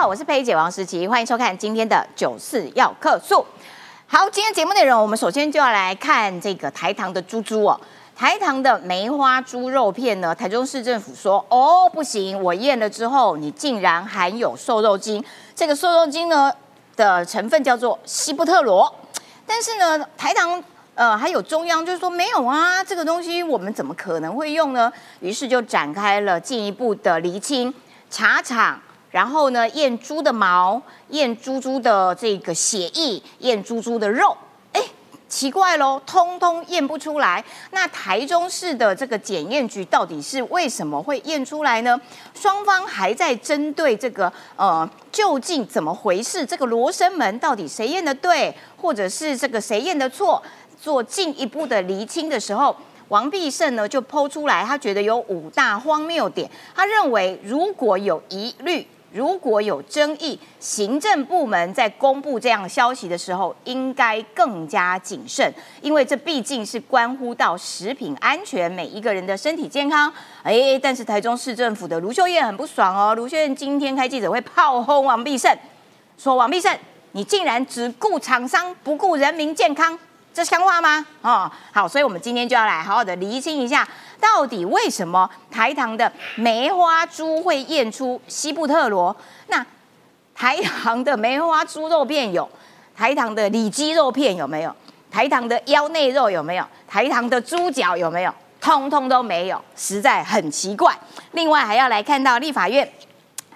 好，我是佩姐王诗琪，欢迎收看今天的九四要客诉。好，今天节目内容，我们首先就要来看这个台糖的猪猪哦。台糖的梅花猪肉片呢，台中市政府说，哦不行，我验了之后，你竟然含有瘦肉精，这个瘦肉精呢的成分叫做西布特罗，但是呢，台糖呃还有中央就是说没有啊，这个东西我们怎么可能会用呢？于是就展开了进一步的厘清茶厂。然后呢，验猪的毛，验猪猪的这个血液，验猪猪的肉，哎，奇怪喽，通通验不出来。那台中市的这个检验局到底是为什么会验出来呢？双方还在针对这个呃，究竟怎么回事？这个罗生门到底谁验的对，或者是这个谁验的错，做进一步的厘清的时候。王必胜呢就剖出来，他觉得有五大荒谬点。他认为如果有疑虑，如果有争议，行政部门在公布这样消息的时候，应该更加谨慎，因为这毕竟是关乎到食品安全，每一个人的身体健康。哎，但是台中市政府的卢秀燕很不爽哦，卢秀燕今天开记者会炮轰王必胜，说王必胜，你竟然只顾厂商，不顾人民健康。这像话吗？哦，好，所以我们今天就要来好好的厘清一下，到底为什么台糖的梅花猪会验出西布特罗？那台糖的梅花猪肉片有，台糖的里脊肉片有没有？台糖的腰内肉有没有？台糖的猪脚有没有？通通都没有，实在很奇怪。另外还要来看到立法院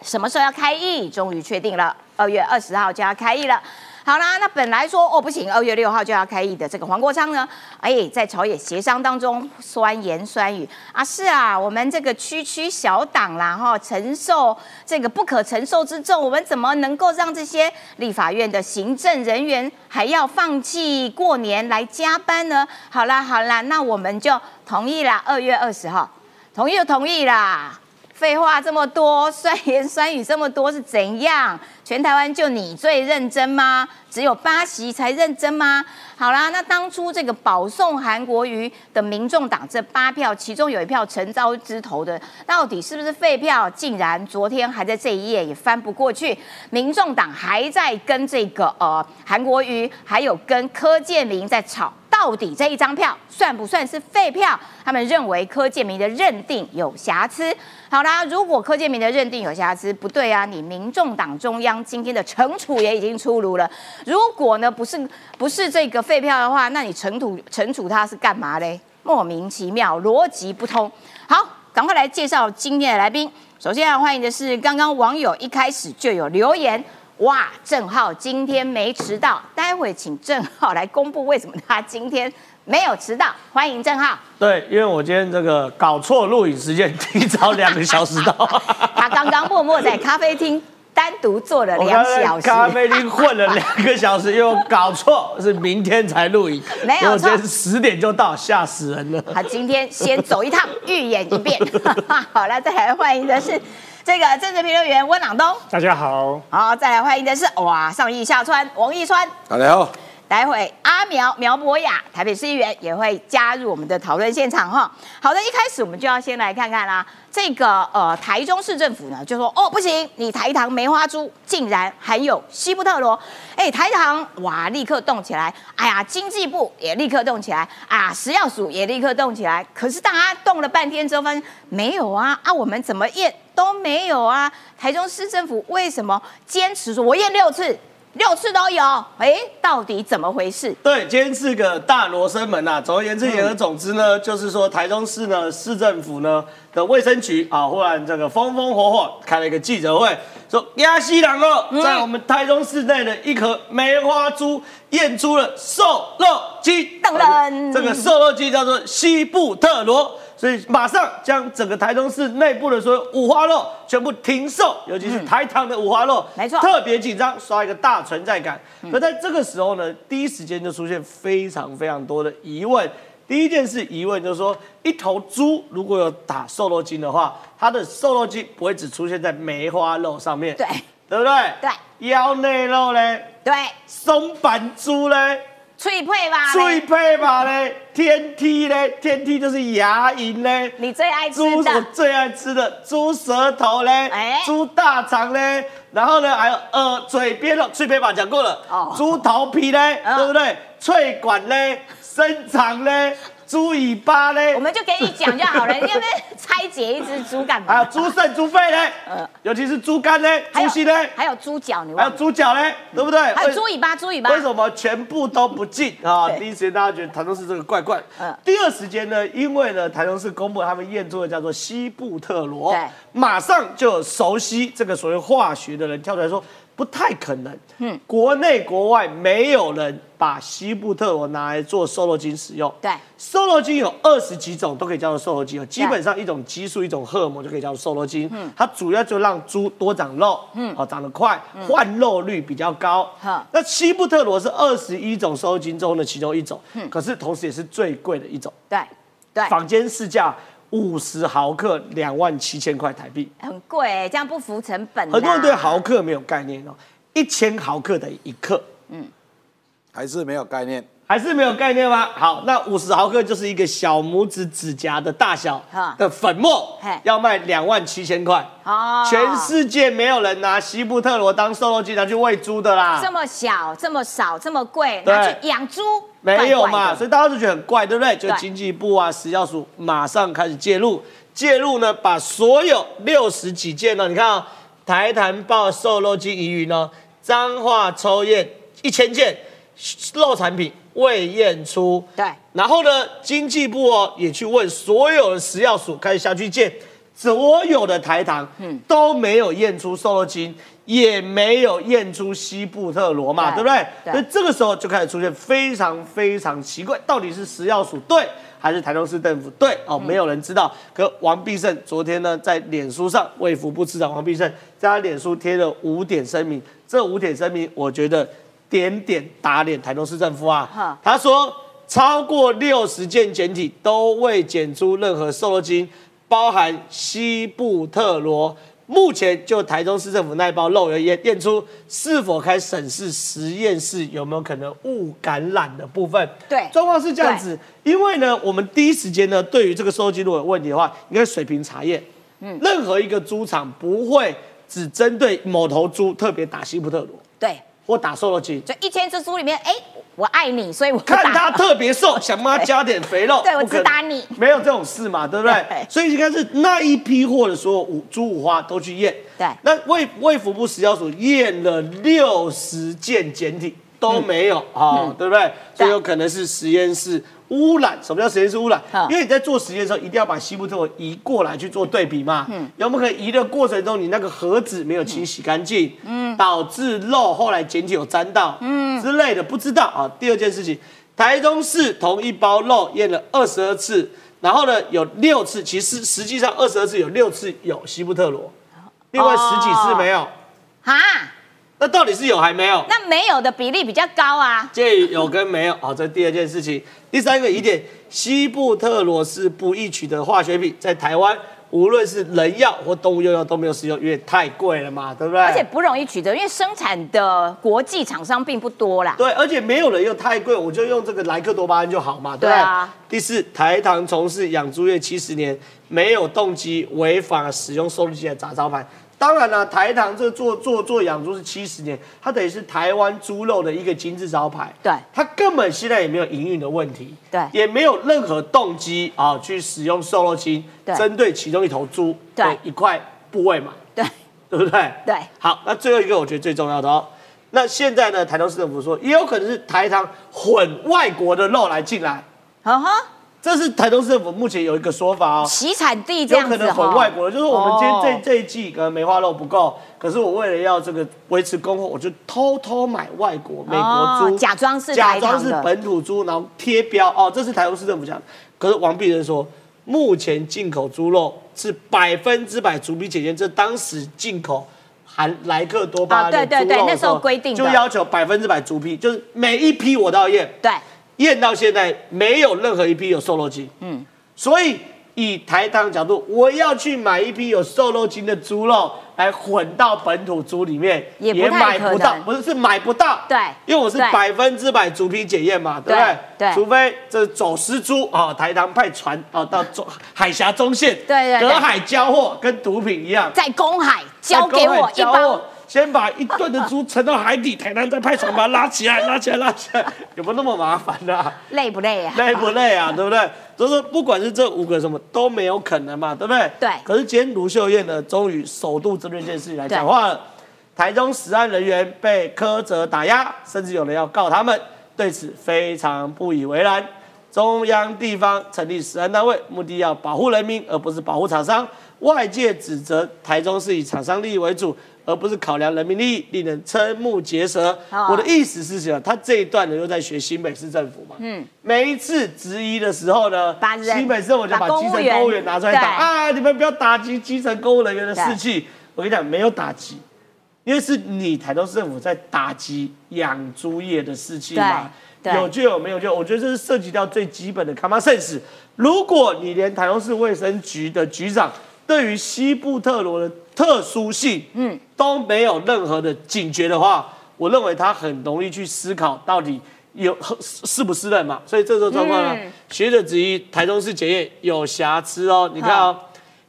什么时候要开议？终于确定了，二月二十号就要开议了。好啦，那本来说哦不行，二月六号就要开议的这个黄国昌呢，哎，在朝野协商当中酸言酸语啊，是啊，我们这个区区小党啦哈，承受这个不可承受之重，我们怎么能够让这些立法院的行政人员还要放弃过年来加班呢？好啦好啦，那我们就同意啦，二月二十号，同意就同意啦。废话这么多，酸言酸语这么多是怎样？全台湾就你最认真吗？只有巴西才认真吗？好啦，那当初这个保送韩国瑜的民众党这八票，其中有一票陈昭之投的，到底是不是废票？竟然昨天还在这一页也翻不过去，民众党还在跟这个呃韩国瑜，还有跟柯建明在吵。到底这一张票算不算是废票？他们认为柯建明的认定有瑕疵。好啦，如果柯建明的认定有瑕疵，不对啊！你民众党中央今天的惩处也已经出炉了。如果呢不是不是这个废票的话，那你惩处惩处他是干嘛嘞？莫名其妙，逻辑不通。好，赶快来介绍今天的来宾。首先要欢迎的是刚刚网友一开始就有留言。哇，郑浩今天没迟到，待会请郑浩来公布为什么他今天没有迟到。欢迎郑浩。对，因为我今天这个搞错录影时间，提早两个小时到。他刚刚默默在咖啡厅单独坐了两小时。咖啡厅混了两个小时，又搞错，是明天才录影。没有错，十点就到，吓死人了。他今天先走一趟，预演一遍。好了，再来欢迎的是。这个政治评论员温朗东，大家好，好，再来欢迎的是哇，上亿下川王一川，大家好。待会阿苗苗博雅台北市议员也会加入我们的讨论现场哈。好的，一开始我们就要先来看看啦，这个呃台中市政府呢就说哦不行，你台糖梅花猪竟然含有西布特罗，哎台糖哇立刻动起来，哎呀经济部也立刻动起来。啊食药署也立刻动起来，可是大家动了半天之后发现没有啊啊我们怎么验？都没有啊，台中市政府为什么坚持说我验六次？六次都有，哎，到底怎么回事？对，今天是个大罗生门呐。总而言之，言而总之呢，就是说台中市呢市政府呢的卫生局啊，忽然这个风风火火开了一个记者会，说亚西郎哦，在我们台中市内的一颗梅花猪验出了瘦肉精，噔噔，这个瘦肉精叫做西布特罗。所以马上将整个台中市内部的所有五花肉全部停售，尤其是台糖的五花肉，没错，特别紧张，刷一个大存在感。可在这个时候呢，第一时间就出现非常非常多的疑问。第一件事疑问就是说，一头猪如果有打瘦肉精的话，它的瘦肉精不会只出现在梅花肉上面，对，对不对？对，腰内肉嘞，对，松板猪嘞。脆配吧？脆配吧嘞，天梯嘞，天梯就是牙龈嘞。你最爱吃的。猪我最爱吃的猪舌头嘞，哎。猪大肠嘞，然后呢还有呃嘴边的脆配吧讲过了，哦。猪头皮嘞，嗯。对不对？脆管嘞，生肠嘞，猪尾巴嘞我，们就给你讲就好了，你要不要拆解一只猪干嘛？还有猪肾、猪肺嘞嗯，尤其是猪肝嘞、猪心嘞，还有猪脚，你还有？猪脚嘞，对不对？还有为猪尾巴，猪尾巴。为什么全部都不进啊？第一时间大家觉得台中市这个怪怪。嗯第二时间呢，因为呢台中市公布他们验出的叫做西布特罗，对马上就有熟悉这个所谓化学的人跳出来说。不太可能，嗯，国内国外没有人把西布特罗拿来做瘦肉精使用。对。瘦肉精有二十几种，都可以叫做瘦肉精。基本上一种激素、一种荷尔蒙就可以叫做瘦肉精。嗯。它主要就让猪多长肉，嗯，哦，长得快，换肉率比较高。好那西布特罗是二十一种瘦肉精中的其中一种，嗯。可是同时也是最贵的一种，对对，坊间市价五十毫克两万七千块台币。很贵欸，这样不符成本。很多人对毫，克没有概念哦，一千毫克等于一克。嗯还是没有概念。还是没有概念吗？好，那五十毫克就是一个小拇指指甲的大小的粉末，要卖两万七千块。哦。全世界没有人拿西布特罗当瘦肉精拿去喂猪的啦，这么小，这么少，这么贵，对。拿去养猪，没有嘛，怪怪所以大家都觉得很怪，对不对？就对经济部啊、食药署马上开始介入，介入呢，把所有六十几件呢，你看啊、台坛报瘦肉精疑云呢，彰化抽验一千件肉产品未验出，对然后呢，经济部哦也去问所有的食药署，开始下去见所有的台糖，嗯都没有验出瘦肉精，也没有验出西布特罗嘛，对对不对？对所以这个时候就开始出现非常非常奇怪，到底是食药署对还是台中市政府对？哦，没有人知道。可王必胜昨天呢，在脸书上，卫福部次长王必胜在他脸书贴了五点声明，这五点声明，我觉得点点打脸台中市政府啊。他说，超过六十件检体都未检出任何瘦肉精，包含西布特罗。目前就台中市政府那一包肉有验验出是否开始审视实验室有没有可能误感染的部分。对状况是这样子，因为呢，我们第一时间呢，对于这个瘦肉精如果有问题的话，应该水平查验。嗯，任何一个猪场不会只针对某头猪特别打西布特罗对，或打瘦肉精。就一千只猪里面，哎，我爱你，所以我看打。它特别瘦，想帮他加点肥肉，对我只打你。没有这种事嘛，对不对？对？所以应该是那一批货的所有五猪五花都去验，对。那卫卫福部食药署验了六十件检体都没有啊、对不对？所以有可能是实验室污染。什么叫实验室污染嗯？因为你在做实验的时候，一定要把西布特罗移过来去做对比嘛。嗯有没有可能移的过程中，你那个盒子没有清洗干净，嗯，导致肉后来检体有沾到，嗯之类的，不知道啊。第二件事情，台中市同一包肉验了二十二次，然后呢有六次，其实实际上二十二次有六次有西布特罗，另外十几次没有。哈，那到底是有还没有？那没有的比例比较高啊。介于有跟没有，好，这第二件事情。第三个疑点，西布特罗是不易取得化学品，在台湾无论是人药或动物用药都没有使用，因为太贵了嘛，对不对？而且不容易取得，因为生产的国际厂商并不多啦。对，而且没有人用太贵，我就用这个莱克多巴胺就好嘛，对不对？对啊第四，台糖从事养猪业七十年，没有动机违法使用收入机的砸招牌。当然了，台糖这做做做养猪是七十年，它等于是台湾猪肉的一个金字招牌。对。它根本现在也没有营运的问题，对。也没有任何动机啊去使用瘦肉精对。针对其中一头猪对。的一块部位嘛，对。对不对？对，好，那最后一个我觉得最重要的哦，那现在呢，台东市政府说也有可能是台糖混外国的肉来进来，呵呵，这是台东市政府目前有一个说法哦。洗产地这样子有可能混外国的，就是我们今天这、哦这一季可能梅花肉不够，可是我为了要这个维持供货，我就偷偷买外国美国猪，哦假装是假装是本土猪，然后贴标哦，这是台东市政府讲的。可是王必仁说，目前进口猪肉是百分之百逐批检验，这当时进口含莱克多巴胺的啊对对对那时候规定就要求百分之百逐批，就是每一批我都要验，对，验到现在没有任何一批有瘦肉精。嗯，所以以台糖角度，我要去买一批有瘦肉精的猪肉来混到本土猪里面，也不买不到，能不是是买不到。对因为我是百分之百逐批检验嘛，对不对？对对除非这走私猪啊，台糖派船啊到中海峡中线，对对对隔海交货，跟毒品一样，在公海交给我一包先把一吨的猪沉到海底，台南再派船把它拉起来，拉起来，拉起来，有没有那么麻烦呢、累不累啊？累不累啊？对不对？就是说，不管是这五个什么都没有可能嘛，对不对？对可是今天卢秀燕呢，终于首度针对这件事情来讲话了。台中实案人员被苛责打压，甚至有人要告他们，对此非常不以为然。中央地方成立实案单位，目的要保护人民，而不是保护厂商。外界指责台中是以厂商利益为主，而不是考量人民利益，令人瞠目结舌。哦我的意思是什么？他这一段呢，又在学新北市政府嘛。嗯，每一次质疑的时候呢，把新北市政府就把基层公务员拿出来打啊！你们不要打击基层公务人员的士气。我跟你讲，没有打击，因为是你台东市政府在打击养猪业的士气嘛。有就有，没有就有。我觉得这是涉及到最基本的 common sense。如果你连台东市卫生局的局长对于西部特罗的特殊性，嗯，都没有任何的警觉的话，我认为他很容易去思考到底有是不是任嘛。所以这种状况呢，嗯学者质疑台中市检验有瑕疵哦。你看哦，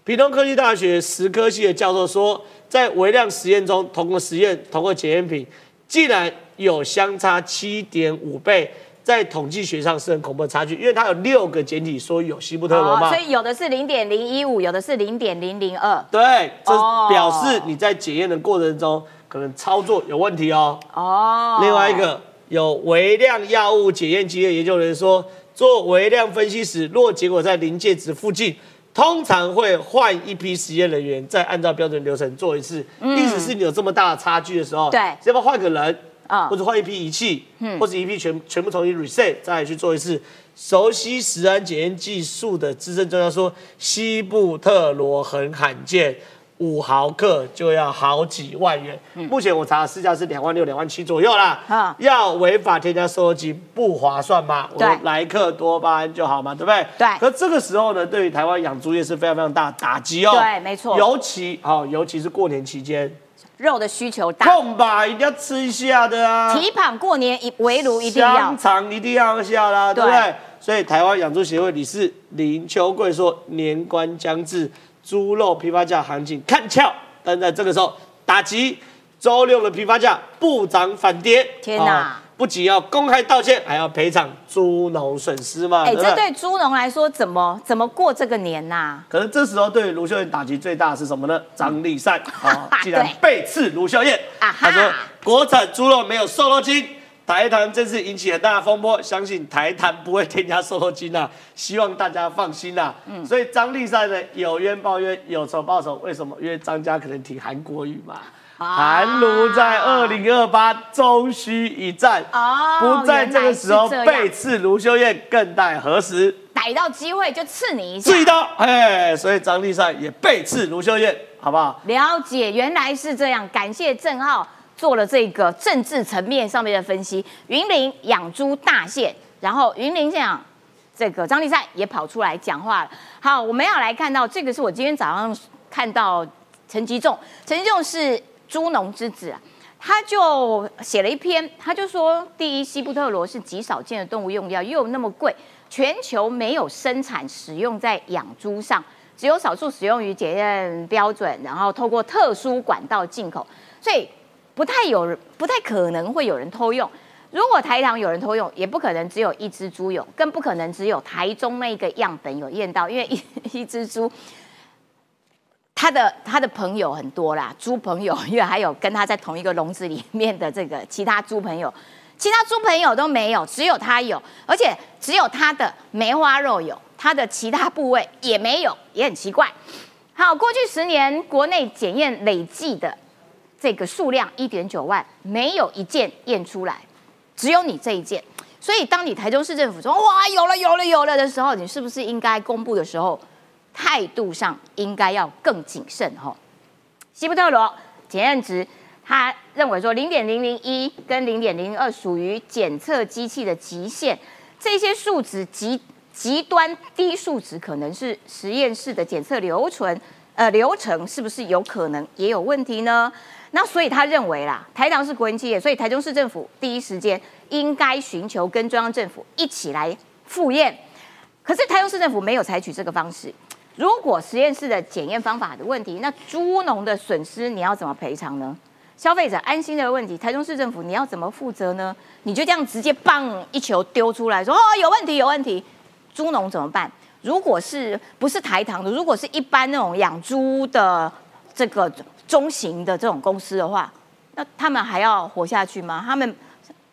屏东科技大学石科系的教授说，在微量实验中，同个实验同个检验品，竟然有相差七点五倍，在统计学上是很恐怖的差距，因为它有六个简体说有西部特罗嘛。哦所以有的是零点零一五，有的是零点零零二。对，这哦表示你在检验的过程中可能操作有问题哦。哦，另外一个有微量药物检验机的研究人员说，做微量分析时，若结果在临界值附近，通常会换一批实验人员，再按照标准流程做一次。嗯意思是你有这么大的差距的时候，对要不要换个人？嗯或者换一批仪器，或者一批全全部重新 reset，再来去做一次。熟悉食安检验技术的资深专家说，西部特罗很罕见，五毫克就要好几万元。目前我查的市价是两万六、两万七左右啦。啊要违法添加瘦肉精不划算吗？我对莱克多巴胺就好嘛，对不对？对可这个时候呢，对于台湾养猪业是非常非常大的打击哦。对没错尤其好、尤其是过年期间，肉的需求大，空吧，一定要吃一下的啊。提膀过年一围炉一定要香。肠一定要下啦，对不对对？所以台湾养猪协会理事林秋贵说，年关将至，猪肉批发价行情看俏，但在这个时候打击周六的批发价不涨反跌。天哪啊不仅要公开道歉，还要赔偿猪农损失嘛？哎？这对猪农来说怎么怎么过这个年呐？可是这时候对于卢秀燕打击最大的是什么呢？张立善 啊，竟然对背刺卢秀燕。他说国产猪肉没有瘦肉精。台糖这次引起很大的风波，相信台糖不会添加瘦肉精啊，希望大家放心啦、嗯所以张立善呢有冤报冤，有仇报仇，为什么？因为张家可能挺韩国语嘛。啊韩卢在二零二八终须一战，哦不在这个时候背刺卢秀燕，更待何时？逮到机会就刺你一下。刺一刀，哎，所以张立善也背刺卢秀燕，好不好？了解，原来是这样。感谢郑浩做了这个政治层面上面的分析。云林养猪大县，然后云林县长这个张立善也跑出来讲话了。好，我们要来看到这个是我今天早上看到陈吉仲，陈吉仲是猪农之子啊。他就写了一篇，他就说，第一，西布特罗是极少见的动物用药，又那么贵，全球没有生产使用在养猪上，只有少数使用于检验标准，然后透过特殊管道进口，所以不太有人，不太可能会有人偷用。如果台糖有人偷用，也不可能只有一只猪有，更不可能只有台中那个样本有验到，因为一 一只猪，他的他的朋友很多啦，猪朋友，因为还有跟他在同一个笼子里面的这个其他猪朋友，其他猪朋友都没有，只有他有，而且只有他的梅花肉有，他的其他部位也没有，也很奇怪。好，过去十年国内检验累计的这个数量一点九万，没有一件验出来，只有你这一件。所以，当你台中市政府说“哇，有了，有了，有了”的时候，你是不是应该公布的时候，态度上应该要更谨慎？哈，西布特罗检验值，他认为说零点零零一跟零点零二属于检测机器的极限，这些数值极极端低数值可能是实验室的检测流程，呃，流程是不是有可能也有问题呢？那所以他认为啦，台糖是国营企业，所以台中市政府第一时间应该寻求跟中央政府一起来复验。可是台中市政府没有采取这个方式。如果实验室的检验方法的问题，那猪农的损失你要怎么赔偿呢？消费者安心的问题，台中市政府你要怎么负责呢？你就这样直接棒一球丢出来说哦有问题有问题，猪农怎么办？如果是不是台糖的，如果是一般那种养猪的这个。中型的这种公司的话，那他们还要活下去吗？他们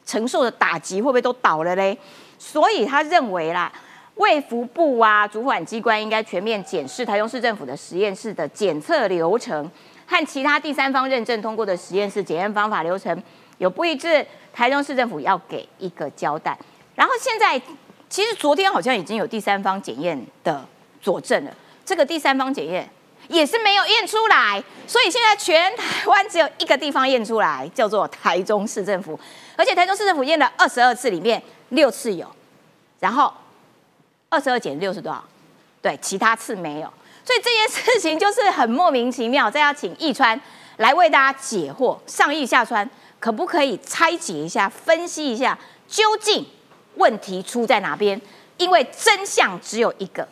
承受的打击会不会都倒了嘞？所以他认为啦，卫福部啊，主管机关应该全面检视台中市政府的实验室的检测流程和其他第三方认证通过的实验室检验方法流程有不一致，台中市政府要给一个交代。然后现在其实昨天好像已经有第三方检验的佐证了，这个第三方检验。也是没有验出来，所以现在全台湾只有一个地方验出来，叫做台中市政府。而且台中市政府验了二十二次，里面六次有，然后二十二减六是多少？对，其他次没有。所以这件事情就是很莫名其妙。再要请易川来为大家解惑，上易下川，可不可以拆解一下、分析一下，究竟问题出在哪边？因为真相只有一个。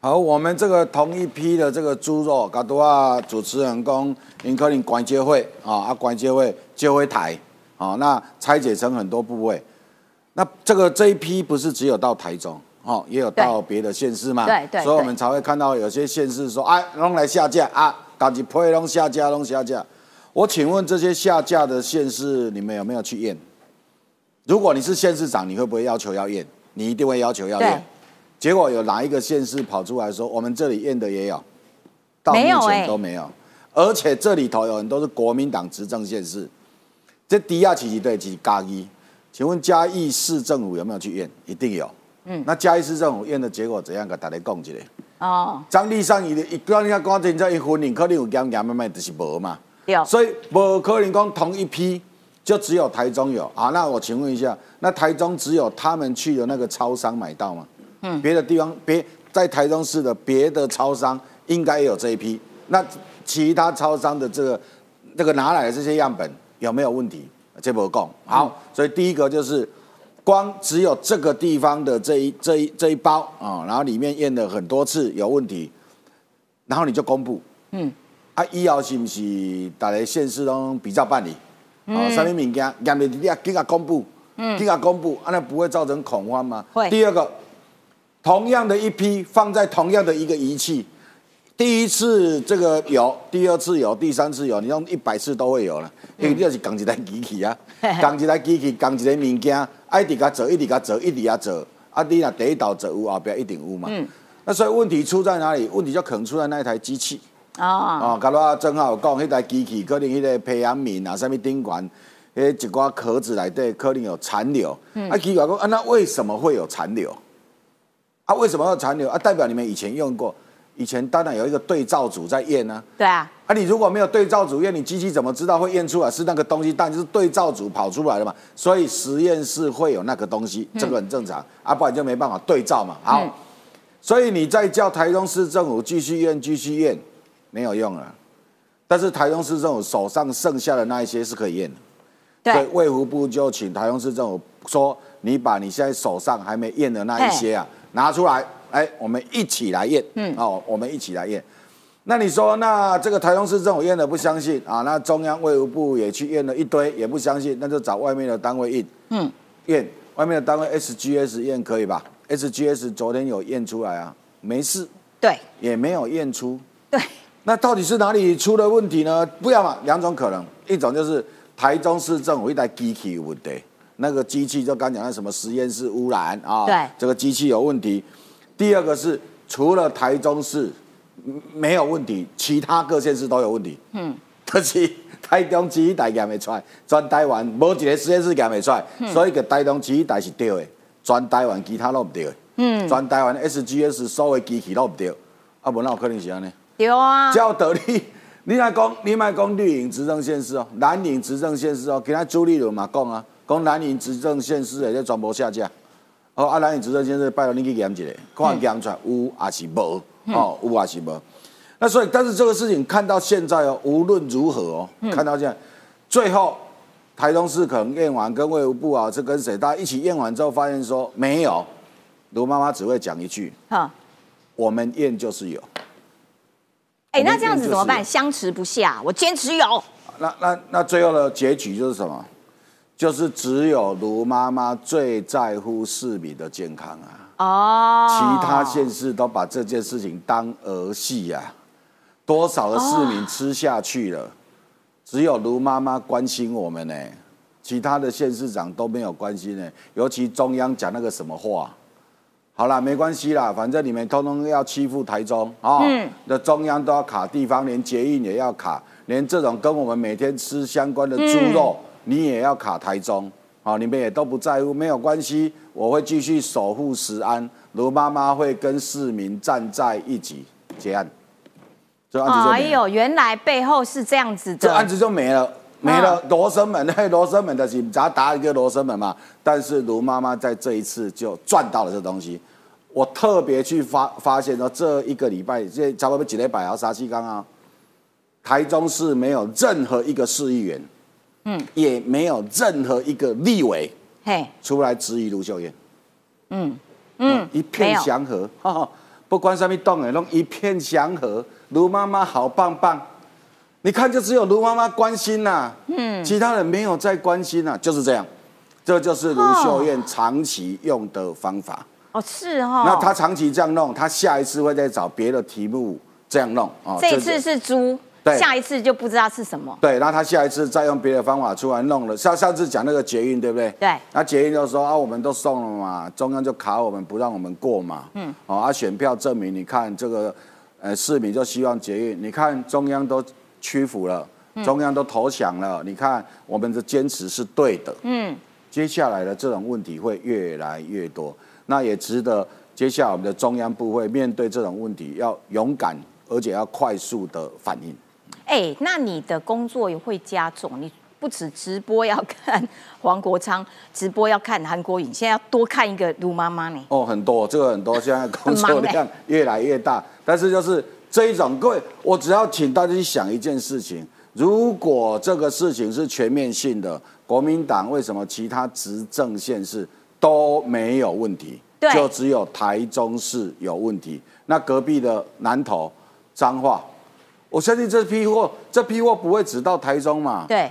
好，我们这个同一批的这个猪肉，刚多啊，主持人讲，因可能关节会啊，啊关节会就会台啊，那拆解成很多部位，那这个这一批不是只有到台中，哦，也有到别的县市嘛，对对，所以我们才会看到有些县市说，哎，弄来下架啊，赶紧配弄下架，弄下架。我请问这些下架的县市，你们有没有去验？如果你是县市长，你会不会要求要验？你一定会要求要验。结果有哪一个县市跑出来说，我们这里验的也有，到目前都没有，而且这里头有很多是国民党执政县市，这第二期级对是嘉义，请问嘉义市政府有没有去验？一定有。嗯，那嘉义市政府验的结果怎样？给大家讲一下。哦，张立上伊一刚人家讲真正一分零，可能有减减慢慢就是无嘛。对。所以无可能讲同一批就只有台中有啊？那我请问一下，那台中只有他们去的那个超商买到吗？嗯，别的地方别在台中市的别的超商应该也有这一批，那其他超商的这个这个拿来的这些样本有没有问题？这不够好，所以第一个就是光只有这个地方的这一这一这一包啊，然后里面验了很多次有问题，然后你就公布，嗯，啊，医药是不是大家县市都比较办理？啊，什么物件验的你要给他公布，嗯，给他公布，啊，那不会造成恐慌吗？会。第二个。同样的一批放在同样的一个仪器，第一次这个有，第二次有，第三次有，你用一百次都会有了，因为你就是讲一台机器啊，讲一台机器，讲一个物件，一直甲做，一直甲做，一直甲做，啊，你若第一道做有，后边一定有嘛。嗯。那所以问题出在哪里？问题就可能出在那一台机器。哦。哦，刚刚正好讲，那台机器可能迄个培养皿啊，什么顶管，迄一挂壳子内底可能有残留。嗯。啊，奇怪讲，啊，那为什么会有残留？啊，为什么要残留啊？代表你们以前用过，以前当然有一个对照组在验呢。对啊。啊，你如果没有对照组验，你机器怎么知道会验出来是那个东西？但就是对照组跑出来了嘛，所以实验室会有那个东西，这个很正常。啊，不然就没办法对照嘛。好，所以你再叫台中市政府继续验，继续验，没有用了。但是台中市政府手上剩下的那一些是可以验的。对。所以卫福部就请台中市政府说，你把你现在手上还没验的那一些啊。拿出来，哎，我们一起来验，嗯，哦，我们一起来验。那你说，那这个台中市政府验的不相信啊？那中央卫务部也去验了一堆，也不相信，那就找外面的单位验，嗯，验外面的单位 SGS 验可以吧？SGS 昨天有验出来啊，没事，对，也没有验出，对。那到底是哪里出了问题呢？不要嘛，两种可能，一种就是台中市政府一台机器有问题。那个机器就刚讲的什么实验室污染啊？对，这个机器有问题。第二个是除了台中市没有问题，其他各县市都有问题。嗯，可是台中机器台验未出来，全台湾无一个实验室验未出来，所以个台中机器台是对的，全台湾其他都不对。嗯，全台湾 SGS 所有机器都不对，啊，无那有可能是安尼？对啊。照道理，你来讲，你来讲绿营执政县市哦，蓝营执政县市哦，其他朱立伦嘛讲啊。讲蓝营执政县市也在全部下架，哦，啊，咱的执政先生拜托你去验一下，看验出来有还是无，哦，有还是无。那所以，但是这个事情看到现在哦，无论如何哦，看到现在，最后台中市可能验完，跟卫福部啊，是跟谁，大家一起验完之后，发现说没有，卢妈妈只会讲一句，哈，我们验就是有。哎，那这样子怎么办？相持不下，我坚持有。那那那最后的结局就是什么？就是只有卢妈妈最在乎市民的健康啊。哦，其他县市都把这件事情当儿戏呀、多少的市民吃下去了，只有卢妈妈关心我们呢，其他的县市长都没有关心呢，尤其中央讲那个什么话。好啦，没关系啦，反正你们通通要欺负台中啊，嗯。那、中央都要卡地方，连捷运也要卡，连这种跟我们每天吃相关的猪肉，你也要卡台中。好，你们也都不在乎，没有关系，我会继续守护石安。卢妈妈会跟市民站在一起结案，这案子就没了。哎呦，原来背后是这样子的。这案子就没了，没了。罗生门，那罗生门的是只要打一个罗生门嘛。但是卢妈妈在这一次就赚到了这东西。我特别去发发现说，这一个礼拜，这差不多几礼拜啊，沙西刚啊，台中市没有任何一个市议员，嗯，也没有任何一个立委嘿，出来质疑卢秀燕，嗯嗯，一片祥和，哈哈，不管什么动的，弄一片祥和。卢妈妈好棒棒，你看就只有卢妈妈关心呐、嗯，其他人没有在关心呐、就是这样，这就是卢秀燕长期用的方法。哦是哦。那她长期这样弄，她下一次会再找别的题目这样弄。哦这一次是猪，对下一次就不知道是什么。对，那他下一次再用别的方法出来弄了。上上次讲那个捷运，对不对？对那捷运就说啊，我们都送了嘛，中央就卡我们不让我们过嘛。嗯。哦，啊，选票证明，你看这个，呃，市民就希望捷运，你看中央都屈服了，中央都投降了，你看我们的坚持是对的。嗯，接下来的这种问题会越来越多，那也值得接下来我们的中央部会面对这种问题要勇敢，而且要快速的反应。哎，那你的工作也会加重，你不止直播要看黄国昌，直播要看韩国影，现在要多看一个卢妈妈呢。哦，很多，这个很多，现在工作量越来越大。但是就是这一种，各位，我只要请大家去想一件事情：如果这个事情是全面性的，国民党为什么其他执政县市都没有问题？就只有台中市有问题。那隔壁的南投、彰化，我相信这批货，这批货不会只到台中嘛？对，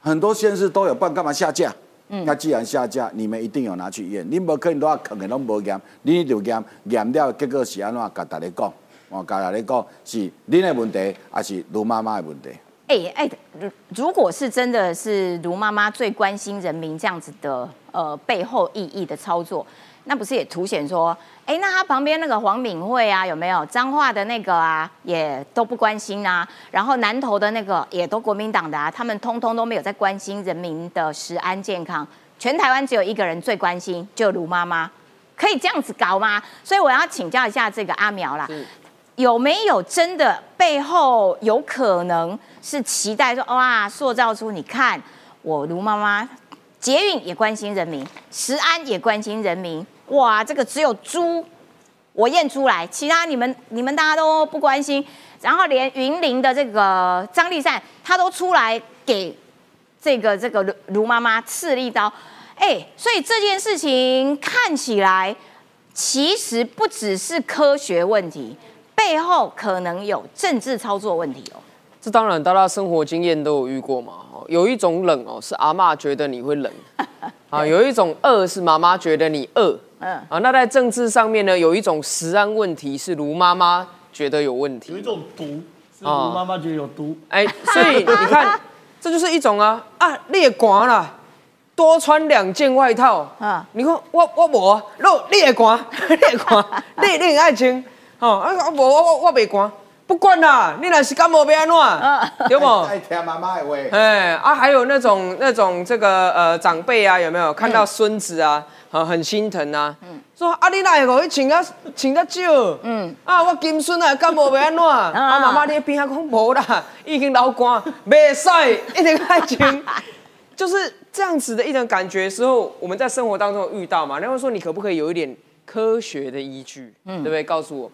很多县市都有，不然干嘛下架？嗯那既然下架，你们一定有拿去验，你无可能都要坑的拢无验，你就验验了，结果是安怎？甲大家讲，我甲大家讲是恁的问题，还是卢妈妈的问题？哎哎，如如果是真的是卢妈妈最关心人民这样子的呃背后意义的操作，那不是也凸显说，哎，那他旁边那个黄敏惠啊，有没有彰化的那个啊，也都不关心啊，然后南投的那个也都国民党的啊，他们通通都没有在关心人民的食安健康，全台湾只有一个人最关心，就卢妈妈，可以这样子搞吗？所以我要请教一下这个阿苗啦。有没有真的背后有可能是期待说哇，塑造出你看我卢妈妈捷运也关心人民，食安也关心人民，哇，这个只有猪我验出来，其他你们你们大家都不关心，然后连云林的这个张立善他都出来给这个这个卢卢妈妈刺了一刀，哎，所以这件事情看起来其实不只是科学问题。背后可能有政治操作问题哦。这当然，大家生活经验都有遇过嘛。哦有一种冷哦，是阿妈觉得你会冷 啊；有一种饿是妈妈觉得你饿。嗯啊，那在政治上面呢，有一种食安问题是卢妈妈觉得有问题有一题。种毒，是卢妈妈觉得有毒。哎，所以你看，这就是一种啊啊裂寒啦，多穿两件外套。啊你看我我无，肉你会寒，你会寒，你你会爱穿，吼啊我无我我我袂寒，不管啦，你若是感冒要安怎，对不？爱听妈妈的话。哎啊，还有那种那种这个呃长辈啊，有没有看到孙子啊，啊很心疼啊，说啊你哪会给伊请啊请得少，嗯啊我金孙啊感冒要安怎？啊妈妈你边仔讲无啦，已经流汗，袂使一定爱穿。就是这样子的一种感觉的时候，我们在生活当中有遇到嘛？然后说你可不可以有一点科学的依据，嗯对不对？告诉我，就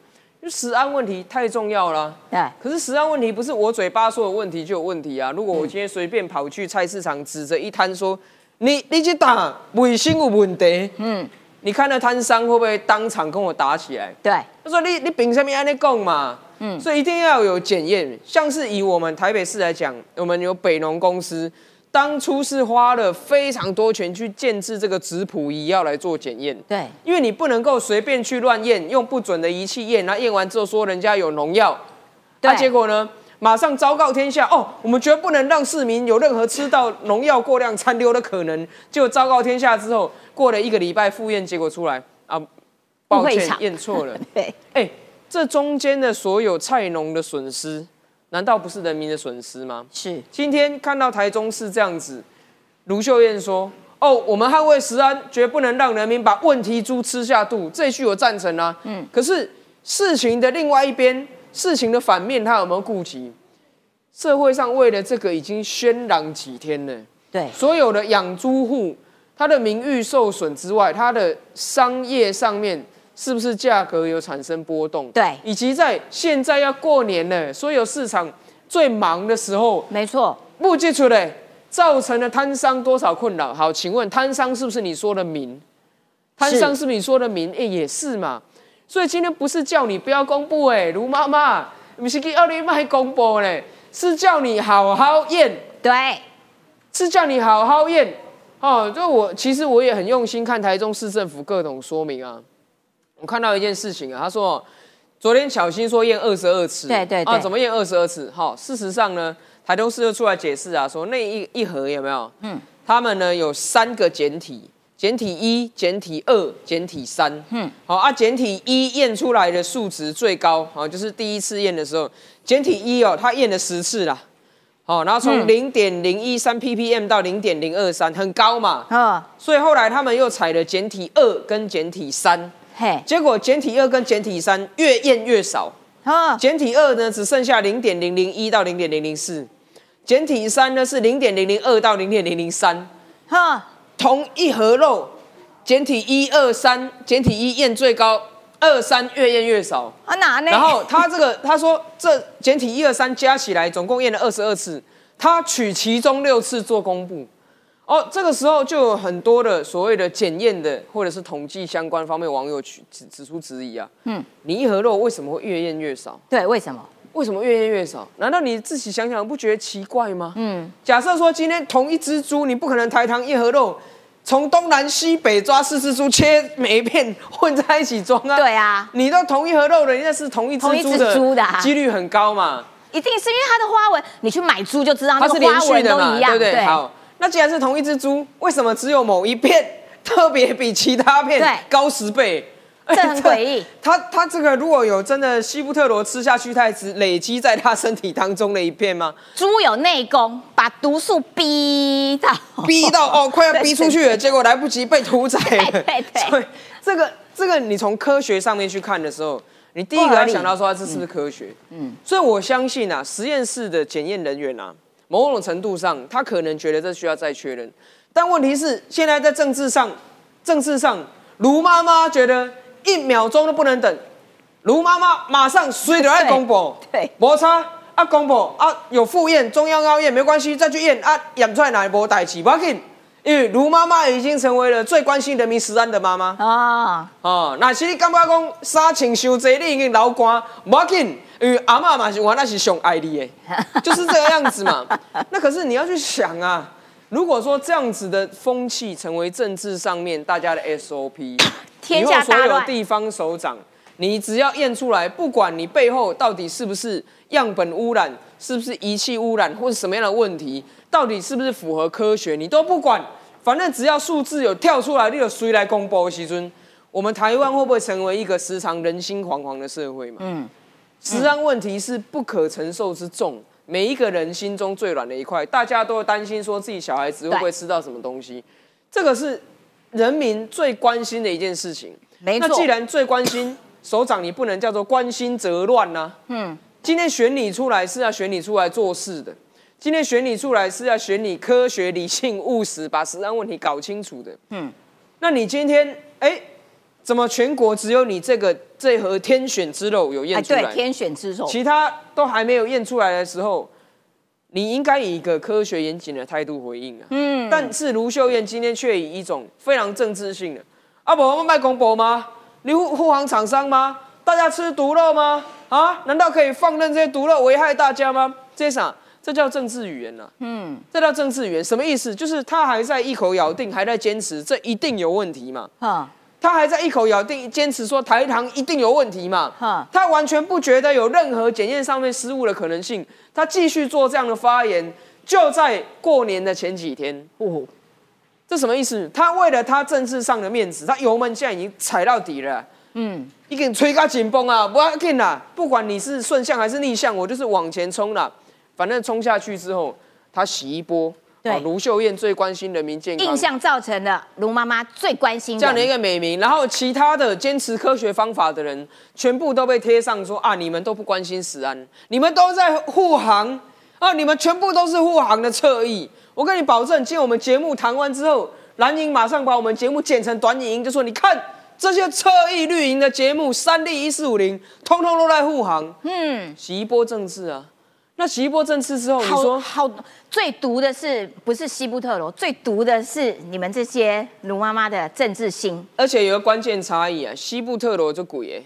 食安问题太重要了。对，可是食安问题不是我嘴巴说有问题就有问题啊！如果我今天随便跑去菜市场指着一摊说，你你去打卫生有问题，嗯，你看那摊商会不会当场跟我打起来？对，他说你你凭什么安尼讲嘛？嗯，所以一定要有检验。像是以我们台北市来讲，我们有北农公司，当初是花了非常多钱去建制这个质谱仪，要来做检验。对，因为你不能够随便去乱验，用不准的仪器验，然后验完之后说人家有农药，对那结果呢，马上昭告天下哦，我们绝不能让市民有任何吃到农药过量残留的可能。结果昭告天下之后，过了一个礼拜复验结果出来啊，抱歉验错了。对，哎，这中间的所有菜农的损失，难道不是人民的损失吗？是，今天看到台中市这样子，卢秀燕说：“哦，我们捍卫食安，绝不能让人民把问题猪吃下肚。”这一句我赞成啊。嗯。可是事情的另外一边，事情的反面，他有没有顾及？社会上为了这个已经喧嚷几天了，对，所有的养猪户，他的名誉受损之外，他的商业上面是不是价格有产生波动？对以及在现在要过年了，所有市场最忙的时候，没错，不接出来造成了摊商多少困扰？好，请问摊商是不是你说的民？摊商是不是你说的民？哎、也是嘛。所以今天不是叫你不要公布、哎，卢妈妈，不是叫你卖公布嘞，是叫你好好验，对，是叫你好好验。哦，就我其实我也很用心看台中市政府各种说明啊。我看到一件事情啊，他说昨天巧心说验二十二次，对对对啊，怎么验二十二次？好、事实上呢，台中市就出来解释啊，说那一一盒有没有？嗯，他们呢有三个简体，简体一、简体二、简体三。嗯，好啊，简体一验出来的数值最高，好、就是第一次验的时候，简体一哦，他验了十次啦。好、然后从零点零一三 ppm 到零点零二三，很高嘛。嗯，所以后来他们又采了简体二跟简体三，嘿，结果简体二跟简体三越验越少，嗯，简体二呢只剩下零点零零一到零点零零四，简体三呢是零点零零二到零点零零三，哈，同一盒肉，简体一二三，简体一验最高，二三越验越少。啊哪呢？然后他这个他说这简体一二三加起来总共验了二十二次，他取其中六次做公布。哦，这个时候就有很多的所谓的检验的或者是统计相关方面网友指指指出质疑啊，嗯，你一盒肉为什么会越验越少？对，为什么？为什么越验越少？难道你自己想想不觉得奇怪吗？嗯，假设说今天同一只猪，你不可能台糖一盒肉从东南西北抓四只猪，切每一片混在一起装啊。对啊，你都同一盒肉的，人家是同一只猪的，猪的啊几率很高嘛，一定是因为它的花纹，你去买猪就知道，那它是连续的嘛，对不对？好，那既然是同一只猪，为什么只有某一片特别比其他片高十倍？这很 诡异。它它这个如果有真的西布特罗吃下去，它也只累积在它身体当中的一片吗？猪有内功，把毒素逼到逼到哦，快要逼出去了，结果来不及被屠宰了。对对对 所以这个这个，你从科学上面去看的时候，你第一个要想到说这是不是科学？嗯，所以我相信啊，实验室的检验人员啊，某种程度上，他可能觉得这需要再确认。但问题是，现在在政治上，政治上，卢妈妈觉得一秒钟都不能等，卢妈妈马上随着来公布，对摩擦啊公布啊有复验，中央要验没关系，再去验啊验出来哪一波代志，不要紧，因为卢妈妈已经成为了最关心人民食安的妈妈。啊，哦，那是你感觉讲衫穿伤济，你已经流汗，不要紧，因为阿妈嘛是我那是熊爱你的，就是这个样子嘛。那可是你要去想啊，如果说这样子的风气成为政治上面大家的 SOP，天下所有地方首长，你只要验出来，不管你背后到底是不是样本污染，是不是仪器污染，或是什么样的问题，到底是不是符合科学，你都不管，反正只要数字有跳出来，你有谁来公布的时阵，我们台湾会不会成为一个时常人心惶惶的社会嘛？嗯，食安问题是不可承受之重。每一个人心中最软的一块，大家都会担心说自己小孩子会不会吃到什么东西，这个是人民最关心的一件事情。没错那既然最关心，首长你不能叫做关心则乱呐、嗯，今天选你出来是要选你出来做事的，今天选你出来是要选你科学、理性、务实，把食安问题搞清楚的。嗯，那你今天哎，怎么全国只有你这个这盒天选之肉有验出来？对，天选之肉，其他都还没有验出来的时候，你应该以一个科学严谨的态度回应啊。嗯，但是卢秀燕今天却以一种非常政治性的，啊，不，我们卖公博吗？你护护航厂商吗？大家吃毒肉吗？啊，难道可以放任这些毒肉危害大家吗？这啥？这叫政治语言呐，嗯，这叫政治语言，什么意思？就是他还在一口咬定，还在坚持，这一定有问题嘛，哈，他还在一口咬定，坚持说台糖一定有问题嘛，哈，他完全不觉得有任何检验上面失误的可能性，他继续做这样的发言，就在过年的前几天，哦，这什么意思？他为了他政治上的面子，他油门现在已经踩到底了，嗯，已经吹个紧绷啊，不要紧啦，不管你是顺向还是逆向，我就是往前冲了。反正冲下去之后，他洗一波。对，卢秀燕最关心人民健康，印象造成的卢妈妈最关心这样的一个美名。然后其他的坚持科学方法的人，全部都被贴上说啊，你们都不关心食安，你们都在护航啊，你们全部都是护航的侧翼。我跟你保证，今天我们节目谈完之后，蓝营马上把我们节目剪成短影音，就说你看这些侧翼绿营的节目，三立一四五零，通通都在护航。嗯，洗一波政治啊。那洗一波政次之后，你说好最毒的是不是西部特罗？最毒的是你们这些卢妈妈的政治心。而且有个关键差异啊，西部特罗就贵耶。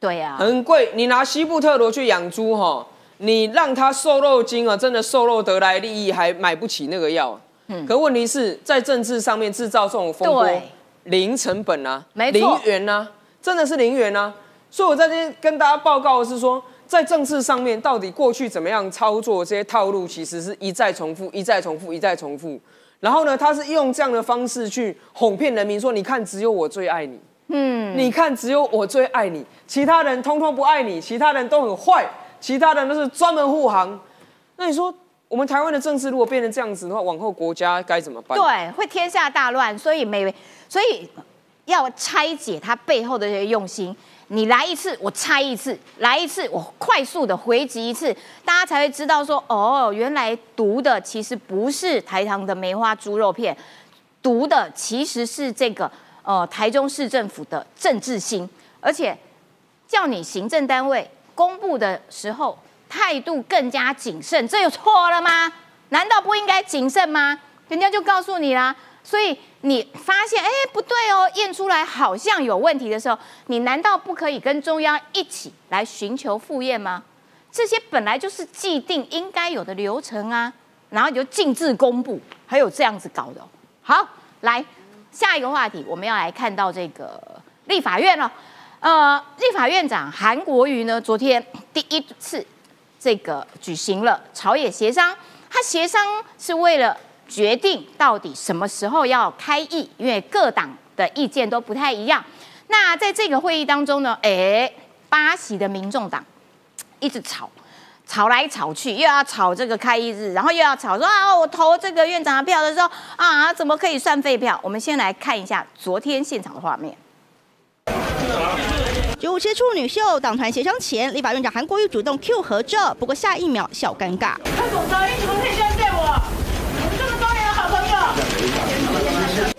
对呀，很贵。你拿西部特罗去养猪哈，你让它瘦肉精啊，真的瘦肉得来利益，还买不起那个药。嗯。可问题是在政治上面制造这种风波，零成本啊，零元啊，真的是零元啊。所以我在这边跟大家报告的是说。在政治上面，到底过去怎么样操作这些套路，其实是一再重复、一再重复、一再重复。然后呢，他是用这样的方式去哄骗人民，说：“你看，只有我最爱你。”嗯，你看，只有我最爱你，其他人通通不爱你，其他人都很坏，其他人都是专门护航。那你说，我们台湾的政治如果变成这样子的话，往后国家该怎么办？对，会天下大乱。所以每，所以要拆解他背后的这些用心。你来一次，我拆一次；来一次，我快速的回击一次，大家才会知道说，哦，原来毒的其实不是台糖的梅花猪肉片，毒的其实是这个呃台中市政府的政治心，而且叫你行政单位公布的时候态度更加谨慎，这有错了吗？难道不应该谨慎吗？人家就告诉你啦。所以你发现哎不对哦，验出来好像有问题的时候，你难道不可以跟中央一起来寻求复验吗？这些本来就是既定应该有的流程啊，然后你就径自公布，还有这样子搞的。好，来下一个话题，我们要来看到这个立法院了。呃，立法院长韩国瑜呢，昨天第一次这个举行了朝野协商，他协商是为了。决定到底什么时候要开议，因为各党的意见都不太一样。那在这个会议当中呢，哎，巴西的民众党一直吵，吵来吵去，又要吵这个开议日，然后又要吵说啊，我投这个院长的票的时候啊，怎么可以算废票？我们先来看一下昨天现场的画面。九五接触女秀党团协商前，立法院长韩国瑜主动 Q 合照，不过下一秒小尴尬这样对我？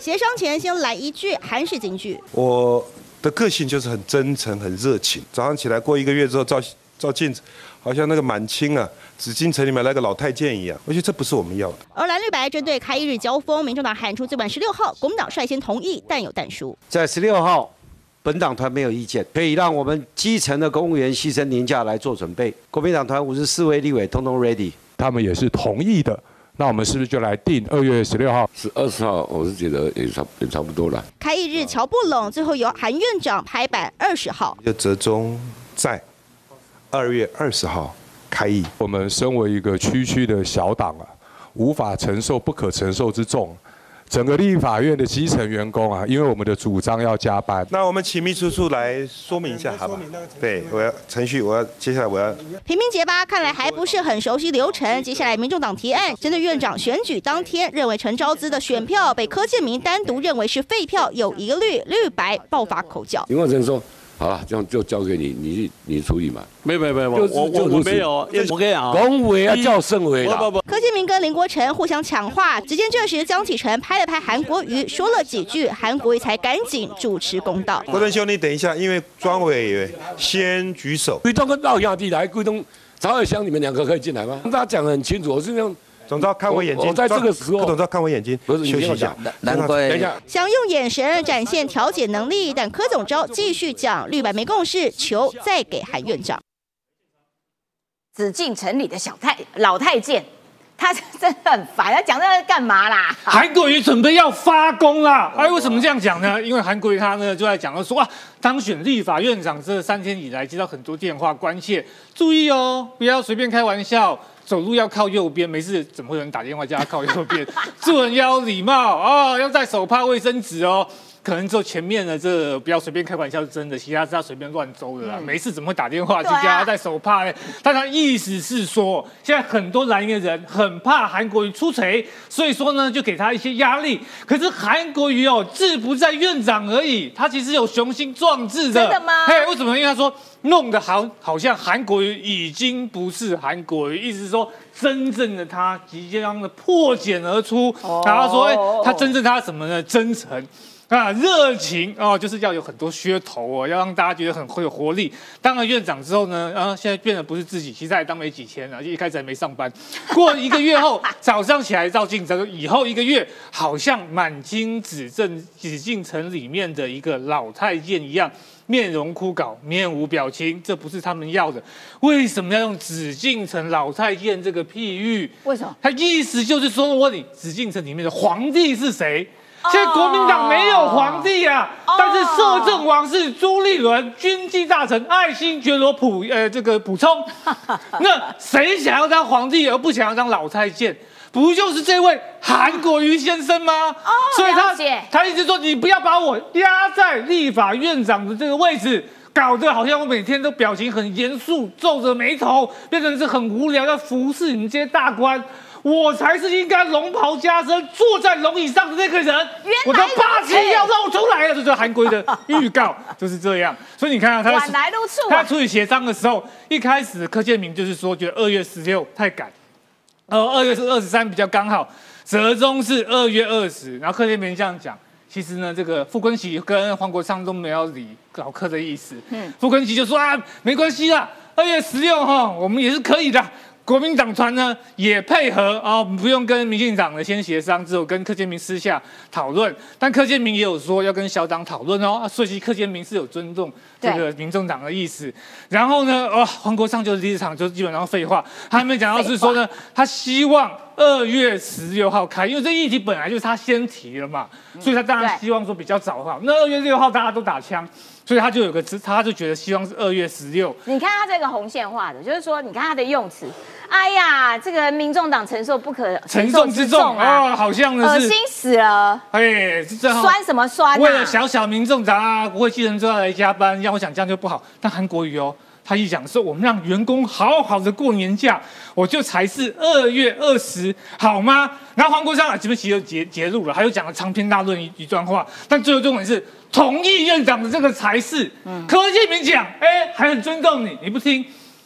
协商前先来一句韩式京剧。我的个性就是很真诚、很热情。早上起来过一个月之后照照镜子，好像那个满清啊紫禁城里面那个老太监一样。我觉得这不是我们要的。而蓝绿白针对开一日交锋，民众党喊出最晚十六号，国民党率先同意，但有但书。在十六号，本党团没有意见，可以让我们基层的公务员牺牲年假来做准备。国民党团五十四位立委通通 ready，他们也是同意的。那我们是不是就来定二月十六号？是二十号，我是觉得也差也差不多了。开议日瞧不拢，最后由韩院长拍板二十号。就折中在二月二十号开议。我们身为一个区区的小党啊，无法承受不可承受之重。整个立法院的基层员工啊，因为我们的主张要加班，那我们请秘书处来说明一下，好吧？对，我要程序，我要接下来我要平民结巴，看来还不是很熟悉流程。接下来，民众党提案，针对院长选举当天认为陈昭资的选票被柯建明单独认为是废票，有疑虑，绿白爆发口角。林冠成说，好了，这样就交给你，你你处理嘛。没有没有没有，我我我没有，我跟你讲啊，恭维要叫圣维啦。不不不，柯建明跟林国成互相抢话，只见这时江启臣拍了拍韩国瑜，说了几句，韩国瑜才赶紧主持公道。国珍兄，你等一下，因为庄委员先举手。贵东跟绕亚地来，贵东曹尔香，你们两个可以进来吗？大家讲得很清楚，我是这样。总召看我眼睛，我我在这个时候柯总召看我眼睛，不是你休息一下。难等一下，想用眼神展现调解能力，但柯总召继续讲绿白没共识，求再给韩院长。紫禁城里的小太老太监，他真的很烦，他讲这个干嘛啦？韩国瑜准备要发功啦！哎，为什么这样讲呢？因为韩国瑜他呢就在讲了说啊，当选立法院长这三天以来接到很多电话关切，注意哦，不要随便开玩笑。走路要靠右边，没事怎么会有人打电话叫他靠右边？做人要礼貌啊，要带手帕、卫生纸哦。可能只有前面的这不要随便开玩笑是真的，其他是他随便乱诌的啦。没事怎么会打电话去叫他带手帕呢？但他意思是说，现在很多蓝营人很怕韩国瑜出锤，所以说呢就给他一些压力。可是韩国瑜哦，志不在院长而已，他其实有雄心壮志的。真的吗？嘿，为什么？因为他说弄得好，好像韩国瑜已经不是韩国瑜，意思是说真正的他即将的破茧而出。然后说，哎，他真正他什么呢？真诚。啊，热情哦，就是要有很多噱头哦，要让大家觉得很会有活力。当了院长之后呢，啊，现在变得不是自己，其实还当没几天了，一开始还没上班。过一个月后，早上起来照镜子，以后一个月好像满清紫禁紫禁城里面的一个老太监一样，面容枯槁，面无表情，这不是他们要的。为什么要用紫禁城老太监这个譬喻？为什么？他意思就是说，我问你，紫禁城里面的皇帝是谁？现在国民党没有皇帝啊，但是摄政王是朱立伦，军机大臣爱新觉罗普呃这个补充。那谁想要当皇帝而不想要当老太监？不就是这位韩国瑜先生吗？哦，所以他他一直说你不要把我压在立法院长的这个位置。搞得好像我每天都表情很严肃，皱着眉头，变成是很无聊，要服侍你们这些大官。我才是应该龙袍加身坐在龙椅上的那个人，我的霸气要露出来了，这就是韩国的预告，就是这样。所以你看啊，他在晚来路处他处理协商的时候，一开始柯建明就是说，觉得二月十六太赶，呃，二月是二十三比较刚好，折中是二月二十。然后柯建明这样讲，其实呢，这个傅昆萁跟黄国昌都没有理老柯的意思。嗯，傅昆萁就说啊，没关系啦，二月十六哈，我们也是可以的。国民党团呢也配合啊，不用跟民进党的先协商，只有跟柯建明私下讨论。但柯建明也有说要跟小党讨论哦，所以柯建明是有尊重这个民众党的意思。然后呢，哦，黄国昌就是第一场就基本上废话，他还没讲到是说呢，他希望二月十六号开，因为这议题本来就是他先提了嘛，所以他当然希望说比较早好。那二月六号大家都打枪。所以他就有个他就觉得希望是二月十六。你看他这个红线画的，就是说，你看他的用词，哎呀，这个民众党承受不可承受之重啊，好像是恶心死了。哎，这酸什么酸？为了小小民众党啊，不会继承之后来加班，让我想这样就不好。但韩国瑜哦，他一讲说我们让员工好好的过年假，我就才是二月二十，好吗？然后黄国昌啊，这边其实截截录了，他又讲了长篇大论一一段话，但最后重点是。同意院长的这个才是，柯建明讲，哎，还很尊重你，你不听。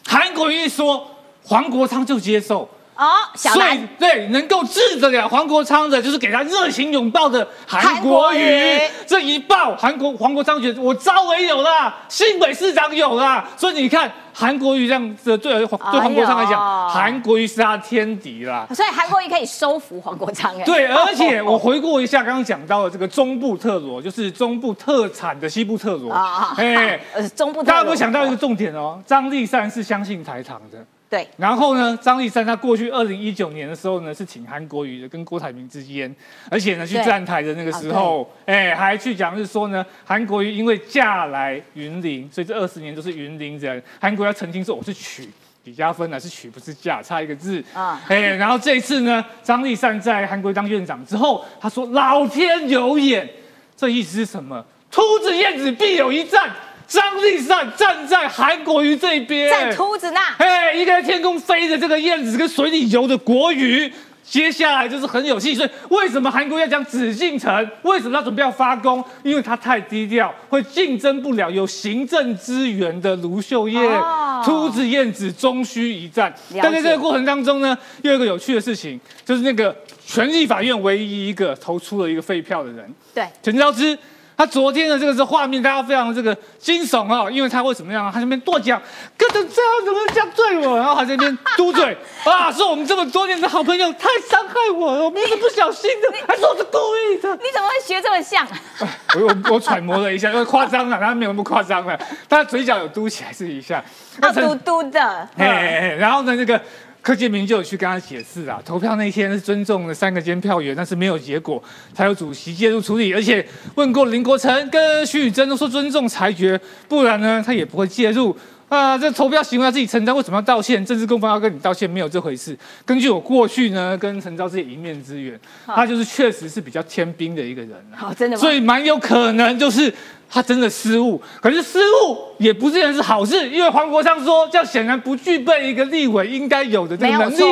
韩国瑜说，黄国昌就接受。哦，所以对能够治得了黄国昌的，就是给他热情拥抱的韩国瑜。这一抱，韩国黄国昌觉得我招委有啦，新北市长有啦，所以你看韩国瑜这样子对对黄国昌来讲，韩国瑜是他天敌啦。所以韩国瑜可以收服黄国昌哎。对，而且我回顾一下刚刚讲到的这个中部特罗，就是中部特产的西部特罗。啊哎，中部。大家有没有想到一个重点哦？张立善是相信台糖的。对，然后呢，张立山他过去二零一九年的时候呢，是请韩国瑜的，跟郭台铭之间，而且呢，去站台的那个时候，哎，还去讲是说呢，韩国瑜因为嫁来云林，所以这二十年都是云林人。韩国要澄清说我是娶，李嘉芬呢是娶，不是嫁，差一个字啊。哎，然后这一次呢，张立善在韩国当院长之后，他说老天有眼，这意思是什么？秃子燕子必有一战。张立善站在韩国瑜这边，在秃子那，哎，一个在天空飞的这个燕子，跟水里游的国瑜，接下来就是很有戏，所以为什么韩国要讲紫禁城？为什么他准备要发功？因为他太低调，会竞争不了有行政资源的卢秀燕、哦秃子燕子，终须一战。但在这个过程当中呢，又有一个有趣的事情，就是那个权力法院唯一一个投出了一个废票的人，对，陈昭之。他昨天的这个是画面，大家非常这个惊悚哦，因为他会怎么样啊？他这边跺脚，哥怎么这样，怎么这样对我？然后他这边嘟嘴 啊，说我们这么多年的好朋友太伤害我了，我们是不小心的，还说我是故意的。你怎么会学这么像？我我我揣摩了一下，因为夸张了，他没有那么夸张了，他嘴角有嘟起来是一下。啊，嘟嘟的。嘿嘿嘿然后呢，那个柯建明就有去跟他解释啊，投票那天是尊重了三个监票员，但是没有结果，才有主席介入处理，而且问过林国成跟徐宇珍都说尊重裁决，不然呢他也不会介入。啊，这投票行为要自己承担，为什么要道歉？政治公方要跟你道歉，没有这回事。根据我过去呢跟陈昭之一面之缘，他就是确实是比较天兵的一个人啊。好，真的吗？所以蛮有可能就是他真的失误，可是失误也不见得是好事，因为黄国昌说这样显然不具备一个立委应该有的这个能力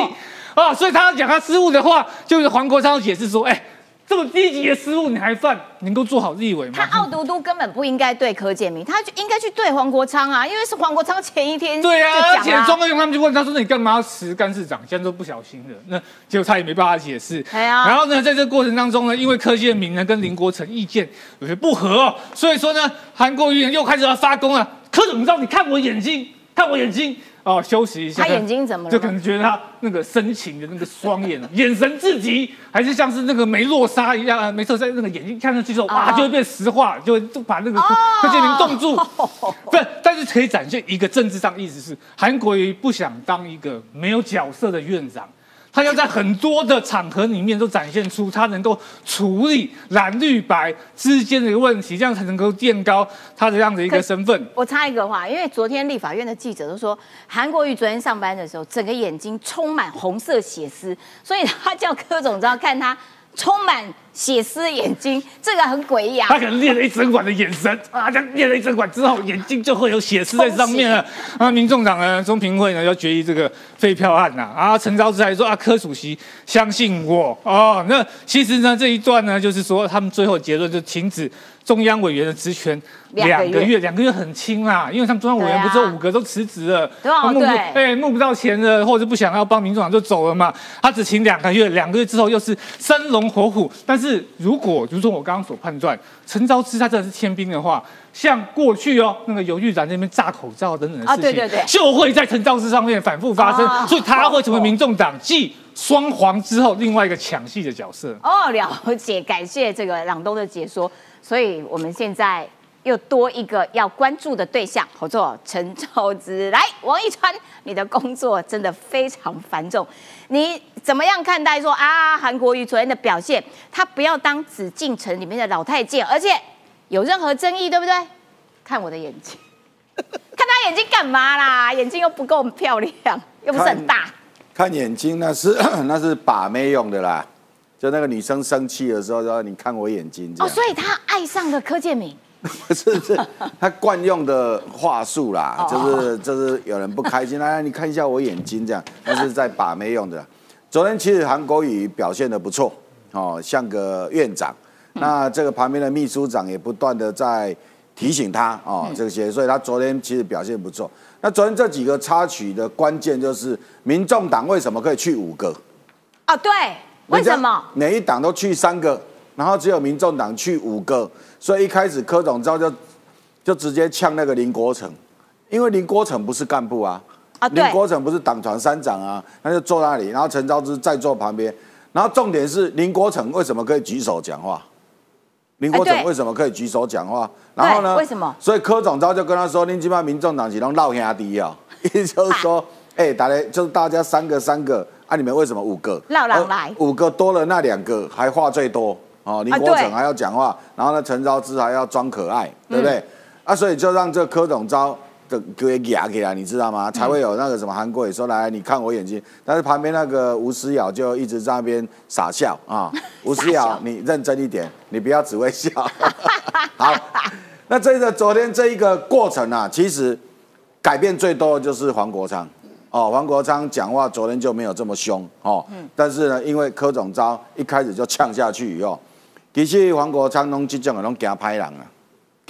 啊，所以他要讲他失误的话，就是黄国昌解释说，哎，这么低级的失误你还犯，能够做好立委吗？他傲嘟嘟根本不应该对柯建明，他就应该去对黄国昌啊，因为是黄国昌前一天对啊，就而且讲庄文勇他们就问他说：“那你干嘛要辞干事长？现在都不小心的。”那结果他也没办法解释。然后呢，在这个过程当中呢，因为柯建明呢跟林国成意见有些不合、哦，所以说呢，韩国瑜又开始要发功了。柯总召，你看我眼睛，看我眼睛。哦，休息一下。他眼睛怎么了就可能觉得他那个深情的那个双眼，眼神至极，还是像是那个梅洛莎一样，啊没错，在那个眼睛看上去之后，哇，哦就会变石化，就会就把那个柯柯建明冻住。不是，但是可以展现一个政治上意思是，韩国瑜不想当一个没有角色的院长。他要在很多的场合里面都展现出他能够处理蓝绿白之间的一个问题，这样才能够垫高他的这样的一个身份。我插一个话，因为昨天立法院的记者都说，韩国瑜昨天上班的时候，整个眼睛充满红色血丝，所以他叫柯总知道看他充满血丝眼睛，这个很诡异啊。他可能练了一整晚的眼神啊，这样练了一整晚之后，眼睛就会有血丝在上面了。啊，民众党呢，中评会呢要决议这个废票案呐、啊。陈昭之还说啊，柯主席相信我哦。那其实呢这一段呢，就是说他们最后结论就停止中央委员的职权两个月两个月很轻啦，因为他们中央委员不是有五个都辞职了，对啊募不对哎募不到钱了，或者不想要帮民众党就走了嘛。他只请两个月，两个月之后又是生龙活虎。但是如果如同我刚刚所判断，陈昭之他真的是天兵的话，像过去哦那个犹豫展那边炸口罩等等的事情，啊对对对就会在陈昭之上面反复发生，哦所以他会成为民众党继双黄之后另外一个抢戏的角色。哦，了解，感谢这个朗东的解说。所以我们现在又多一个要关注的对象，合作陈昭之。来，王一川，你的工作真的非常繁重，你怎么样看待说啊，韩国瑜昨天的表现，他不要当紫禁城里面的老太监，而且有任何争议，对不对？看我的眼睛，看他眼睛干嘛啦？眼睛又不够漂亮，又不是很大。看眼睛那是 那是把妹用的啦，就那个女生生气的时候说你看我眼睛哦，所以他爱上了柯建明。不 是是他惯用的话术啦，哦就是就是有人不开心，来你看一下我眼睛这样，那是在把妹用的。昨天其实韩国瑜表现的不错哦，像个院长，那这个旁边的秘书长也不断的在提醒他哦这些，所以他昨天其实表现不错。那昨天这几个插曲的关键就是，民众党为什么可以去五个？哦，对，为什么？？每一党都去三个，然后只有民众党去五个，所以一开始柯总召就就直接呛那个林国成，因为林国成不是干部啊，啊对林国成不是党团三长啊，他就坐那里，然后陈昭之在坐旁边，然后重点是林国成为什么可以举手讲话？林国成为什么可以举手讲话？然后呢？为什么？所以柯总召就跟他说：“您基本上民众党是拢闹兄弟 啊，意思就是说，哎、大家就是大家三个三个啊，你们为什么五个？绕人来呃五个多了那两个还话最多哦，林国成还要讲话，然后呢，陈昭之还要装可爱，对不对？嗯啊，所以就让这柯总召的给压起来，你知道嗯吗？才会有那个什么韩国也说来，你看我眼睛，但是旁边那个吴思瑶就一直在那边傻笑啊，吴思瑶，你认真一点，你不要只会笑。好，那这个昨天这一个过程啊，其实改变最多的就是黄国昌。哦，黄国昌讲话昨天就没有这么凶哦。但是呢，因为柯总招一开始就呛下去以后，其实黄国昌拢这种的拢惊拍人啊，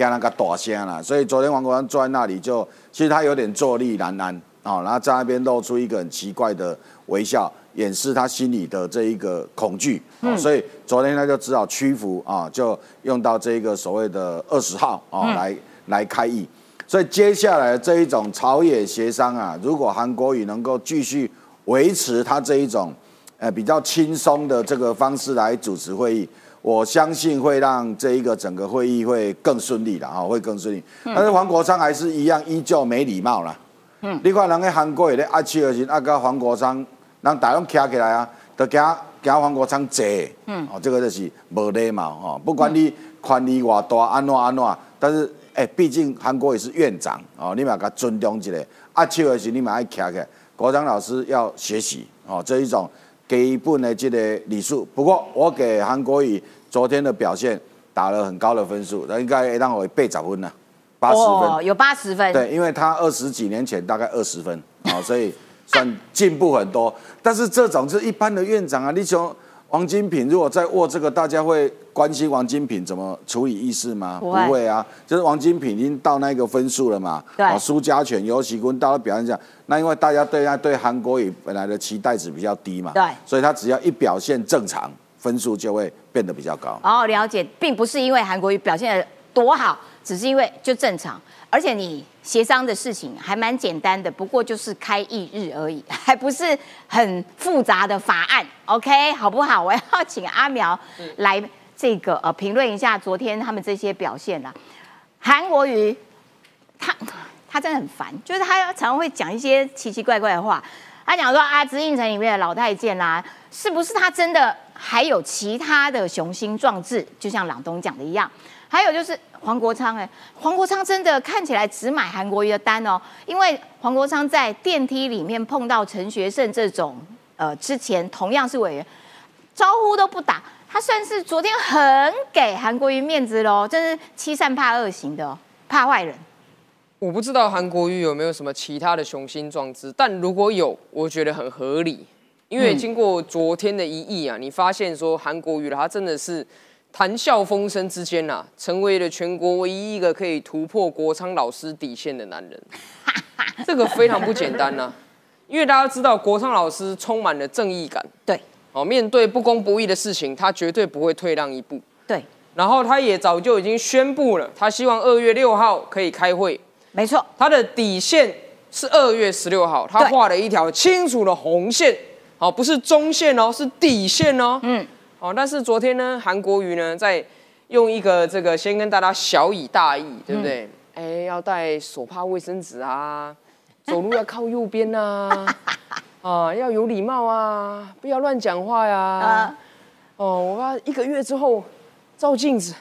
惊那个大声啦。所以昨天王国安坐在那里就，其实他有点坐立难安哦，然后在那边露出一个很奇怪的微笑，掩饰他心里的这一个恐惧。哦，所以昨天他就只好屈服啊，就用到这一个所谓的二十号啊来来开议。所以接下来这一种朝野协商啊，如果韩国瑜能够继续维持他这一种呃比较轻松的这个方式来主持会议，我相信会让这一个整个会议会更顺利的啊，会更顺利。但是黄国昌还是一样依旧没礼貌啦。嗯，你看人家韩国也咧阿七二时，阿个黄国昌，人大拢徛起来啊，都惊惊黄国昌坐。嗯，哦，这个就是无礼貌哦，不管你权力偌大，安怎安怎，但是。哎，毕竟韩国也是院长哦，你嘛给他尊重一下。阿秋的时，你嘛爱徛起来。国昌老师要学习哦，这一种基本的这个礼数。不过我给韩国瑜昨天的表现打了很高的分数，那应该让我背早分了，八十分，有八十分。对，因为他二十几年前大概二十分，哦，所以算进步很多。但是这种是一般的院长啊，你说。王金平如果在握这个，大家会关心王金平怎么处理议事吗？不会啊，就是王金平已经到那个分数了嘛。对，苏家权、尤其坤到了表现这样，那因为大家对他对韩国瑜本来的期待值比较低嘛。对，所以他只要一表现正常，分数就会变得比较高。哦，了解，并不是因为韩国瑜表现的多好，只是因为就正常。而且你协商的事情还蛮简单的，不过就是开议日而已，还不是很复杂的法案。OK，好不好？我要请阿苗来这个呃评论一下昨天他们这些表现啦。韩国瑜他他真的很烦，就是他常常会讲一些奇奇怪怪的话。他讲说啊，紫禁城里面的老太监啦，是不是他真的还有其他的雄心壮志？就像朗东讲的一样。还有就是黄国昌，哎，黄国昌真的看起来只买韩国瑜的单哦，因为黄国昌在电梯里面碰到陈学圣这种，呃，之前同样是委员，招呼都不打，他算是昨天很给韩国瑜面子喽，真是欺善怕恶型的，怕坏人。我不知道韩国瑜有没有什么其他的雄心壮志，但如果有，我觉得很合理，因为经过昨天的一役啊，你发现说韩国瑜他真的是。谈笑风生之间呐，成为了全国唯一一个可以突破国昌老师底线的男人，这个非常不简单呐。因为大家知道国昌老师充满了正义感，对，哦，面对不公不义的事情，他绝对不会退让一步，对。然后他也早就已经宣布了，他希望二月六号可以开会，没错，他的底线是二月十六号，他画了一条清楚的红线，哦，不是中线哦，是底线哦，嗯。哦，但是昨天呢，韩国瑜呢，在用一个这个先跟大家小以大义，对不对？哎，要带手帕、卫生纸啊，走路要靠右边呐，啊，要有礼貌啊，不要乱讲话呀。哦，我怕一个月之后照镜子，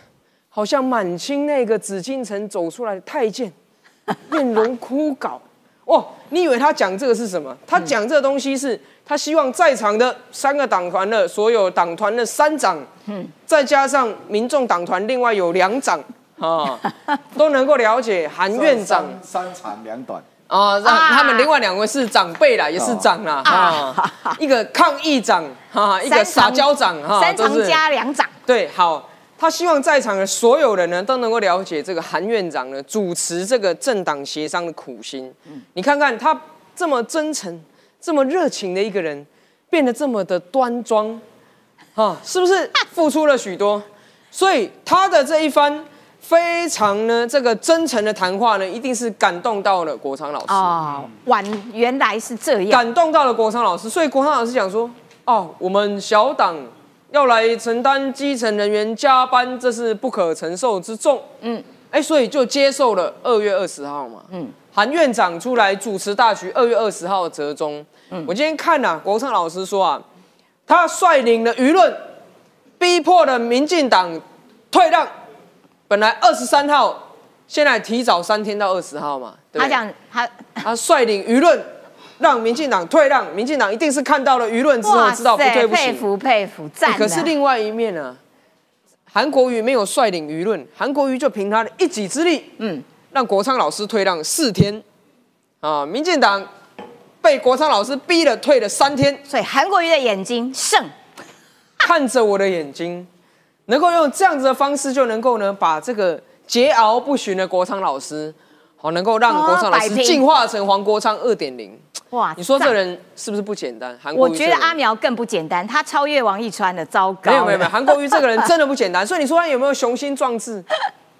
好像满清那个紫禁城走出来的太监，面容枯槁。哦，你以为他讲这个是什么？他讲这个东西是。他希望在场的三个党团的所有党团的三长，嗯，再加上民众党团另外有两长啊，都能够了解韩院长三长两短啊，让他们另外两位是长辈啦，也是长啦啊，一个抗议长哈，一个撒娇长哈，三长加两长。对，好，他希望在场的所有人呢都能够了解这个韩院长呢主持这个政党协商的苦心。嗯，你看看他这么真诚。这么热情的一个人，变得这么的端庄，啊，是不是付出了许多？所以他的这一番非常呢，这个真诚的谈话呢，一定是感动到了国昌老师啊。晚原来是这样，感动到了国昌老师。所以国昌老师讲说：“哦，我们小党要来承担基层人员加班，这是不可承受之重。”嗯，哎，所以就接受了二月二十号嘛。嗯。韩院长出来主持大局，二月二十号折中。嗯，我今天看了国昌老师说啊，他率领了舆论，逼迫了民进党退让。本来二十三号，现在提早三天到二十号嘛。他讲他他率领舆论，让民进党退让。民进党一定是看到了舆论之后，知道不对不起。佩服佩服，赞。可是另外一面呢，韩国瑜没有率领舆论，韩国瑜就凭他的一己之力，嗯。让国昌老师退让四天，啊，民进党被被国昌老师逼了退了三天。所以韩国瑜的眼睛胜，看着我的眼睛，能够用这样子的方式就能够呢把这个桀骜不驯的国昌老师，好能够让国昌老师进化成黄国昌二点零。哇！你说这，人是不是不简单？韩国我觉得阿苗更不简单，他超越王一川的，糟糕了。没有没有没有，韩国瑜这个人真的不简单。所以你说他有没有雄心壮志？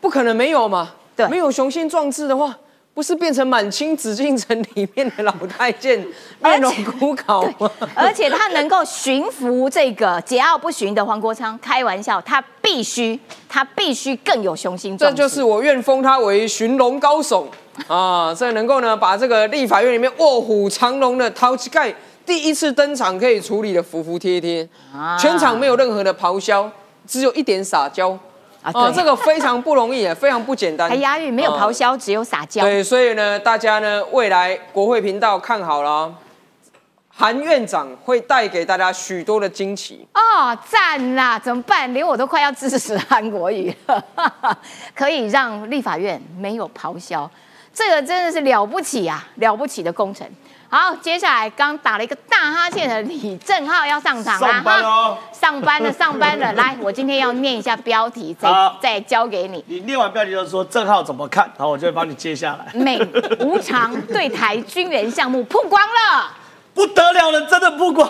不可能没有嘛。对没有雄心壮志的话，不是变成满清紫禁城里面的老太监，面容枯槁吗？而且他能够驯服这个桀骜不驯的黄国昌，开玩笑，他必须他必须更有雄心这。就是我愿封他为寻龙高手啊！这能够呢把这个立法院里面卧虎藏龙的淘气盖第一次登场可以处理的服服帖帖，啊全场没有任何的咆哮，只有一点撒娇啊啊！对这个非常不容易，也非常不简单。还押韵，没有啊咆哮，只有撒娇。对，所以呢，大家呢未来国会频道看好了哦，韩院长会带给大家许多的惊奇。哦，赞啦！怎么办？连我都快要支持韩国语了，可以让立法院没有咆哮，这个真的是了不起啊，了不起的工程。好，接下来刚打了一个大哈欠的李正浩要上场啦，上班哦哈上班了，上班了。来，我今天要念一下标题，再再交给你。你念完标题就是说正浩怎么看，然后我就会帮你接下来。美无偿对台军援项目曝光了，不得了了，真的曝光。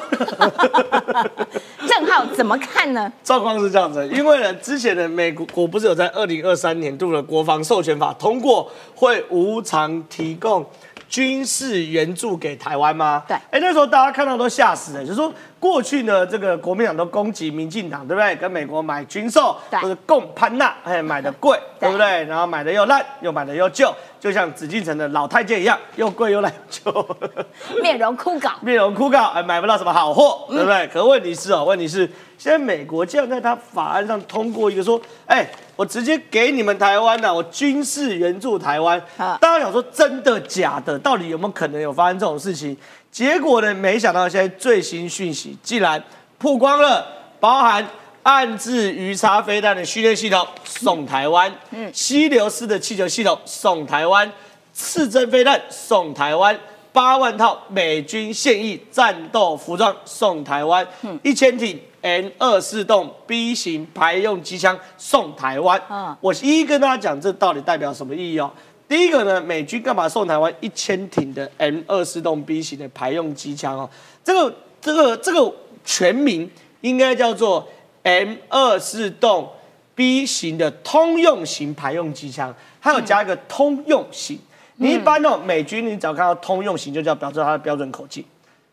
正浩怎么看呢？状况是这样子，因为呢，之前的美国国不是有在二零二三年度的国防授权法通过，会无偿提供军事援助给台湾吗？对哎，那时候大家看到都吓死了，就是说过去呢，这个国民党都攻击民进党，对不对？跟美国买军售对或者共攀纳，哎，买的贵，对不对？然后买的又烂，又买的又旧，就像紫禁城的老太监一样，又贵又烂又旧。面容枯槁，面容枯槁，哎，买不到什么好货，对不对？可问题是哦，问题是现在美国竟然在他法案上通过一个说，哎，我直接给你们台湾呐、我军事援助台湾。啊大家想说真的假的？到底有没有可能有发生这种事情？结果呢，没想到现在最新讯息竟然曝光了，包含。暗制鱼叉飞弹的训练系统送台湾，嗯，溪流式的气球系统送台湾，刺针飞弹送台湾，八万套美军现役战斗服装送台湾，一千挺 N 二四栋 B 型排用机枪送台湾。嗯我一一跟大家讲，这到底代表什么意义哦？第一个呢，美军干嘛送台湾一千挺的 M 二四洞 B 型的排用机枪哦？这个这个这个全名应该叫做 M 二四洞 B 型的通用型排用机枪，它有加一个通用型。你一般哦，美军你只要看到通用型，就叫表示它的标准口径。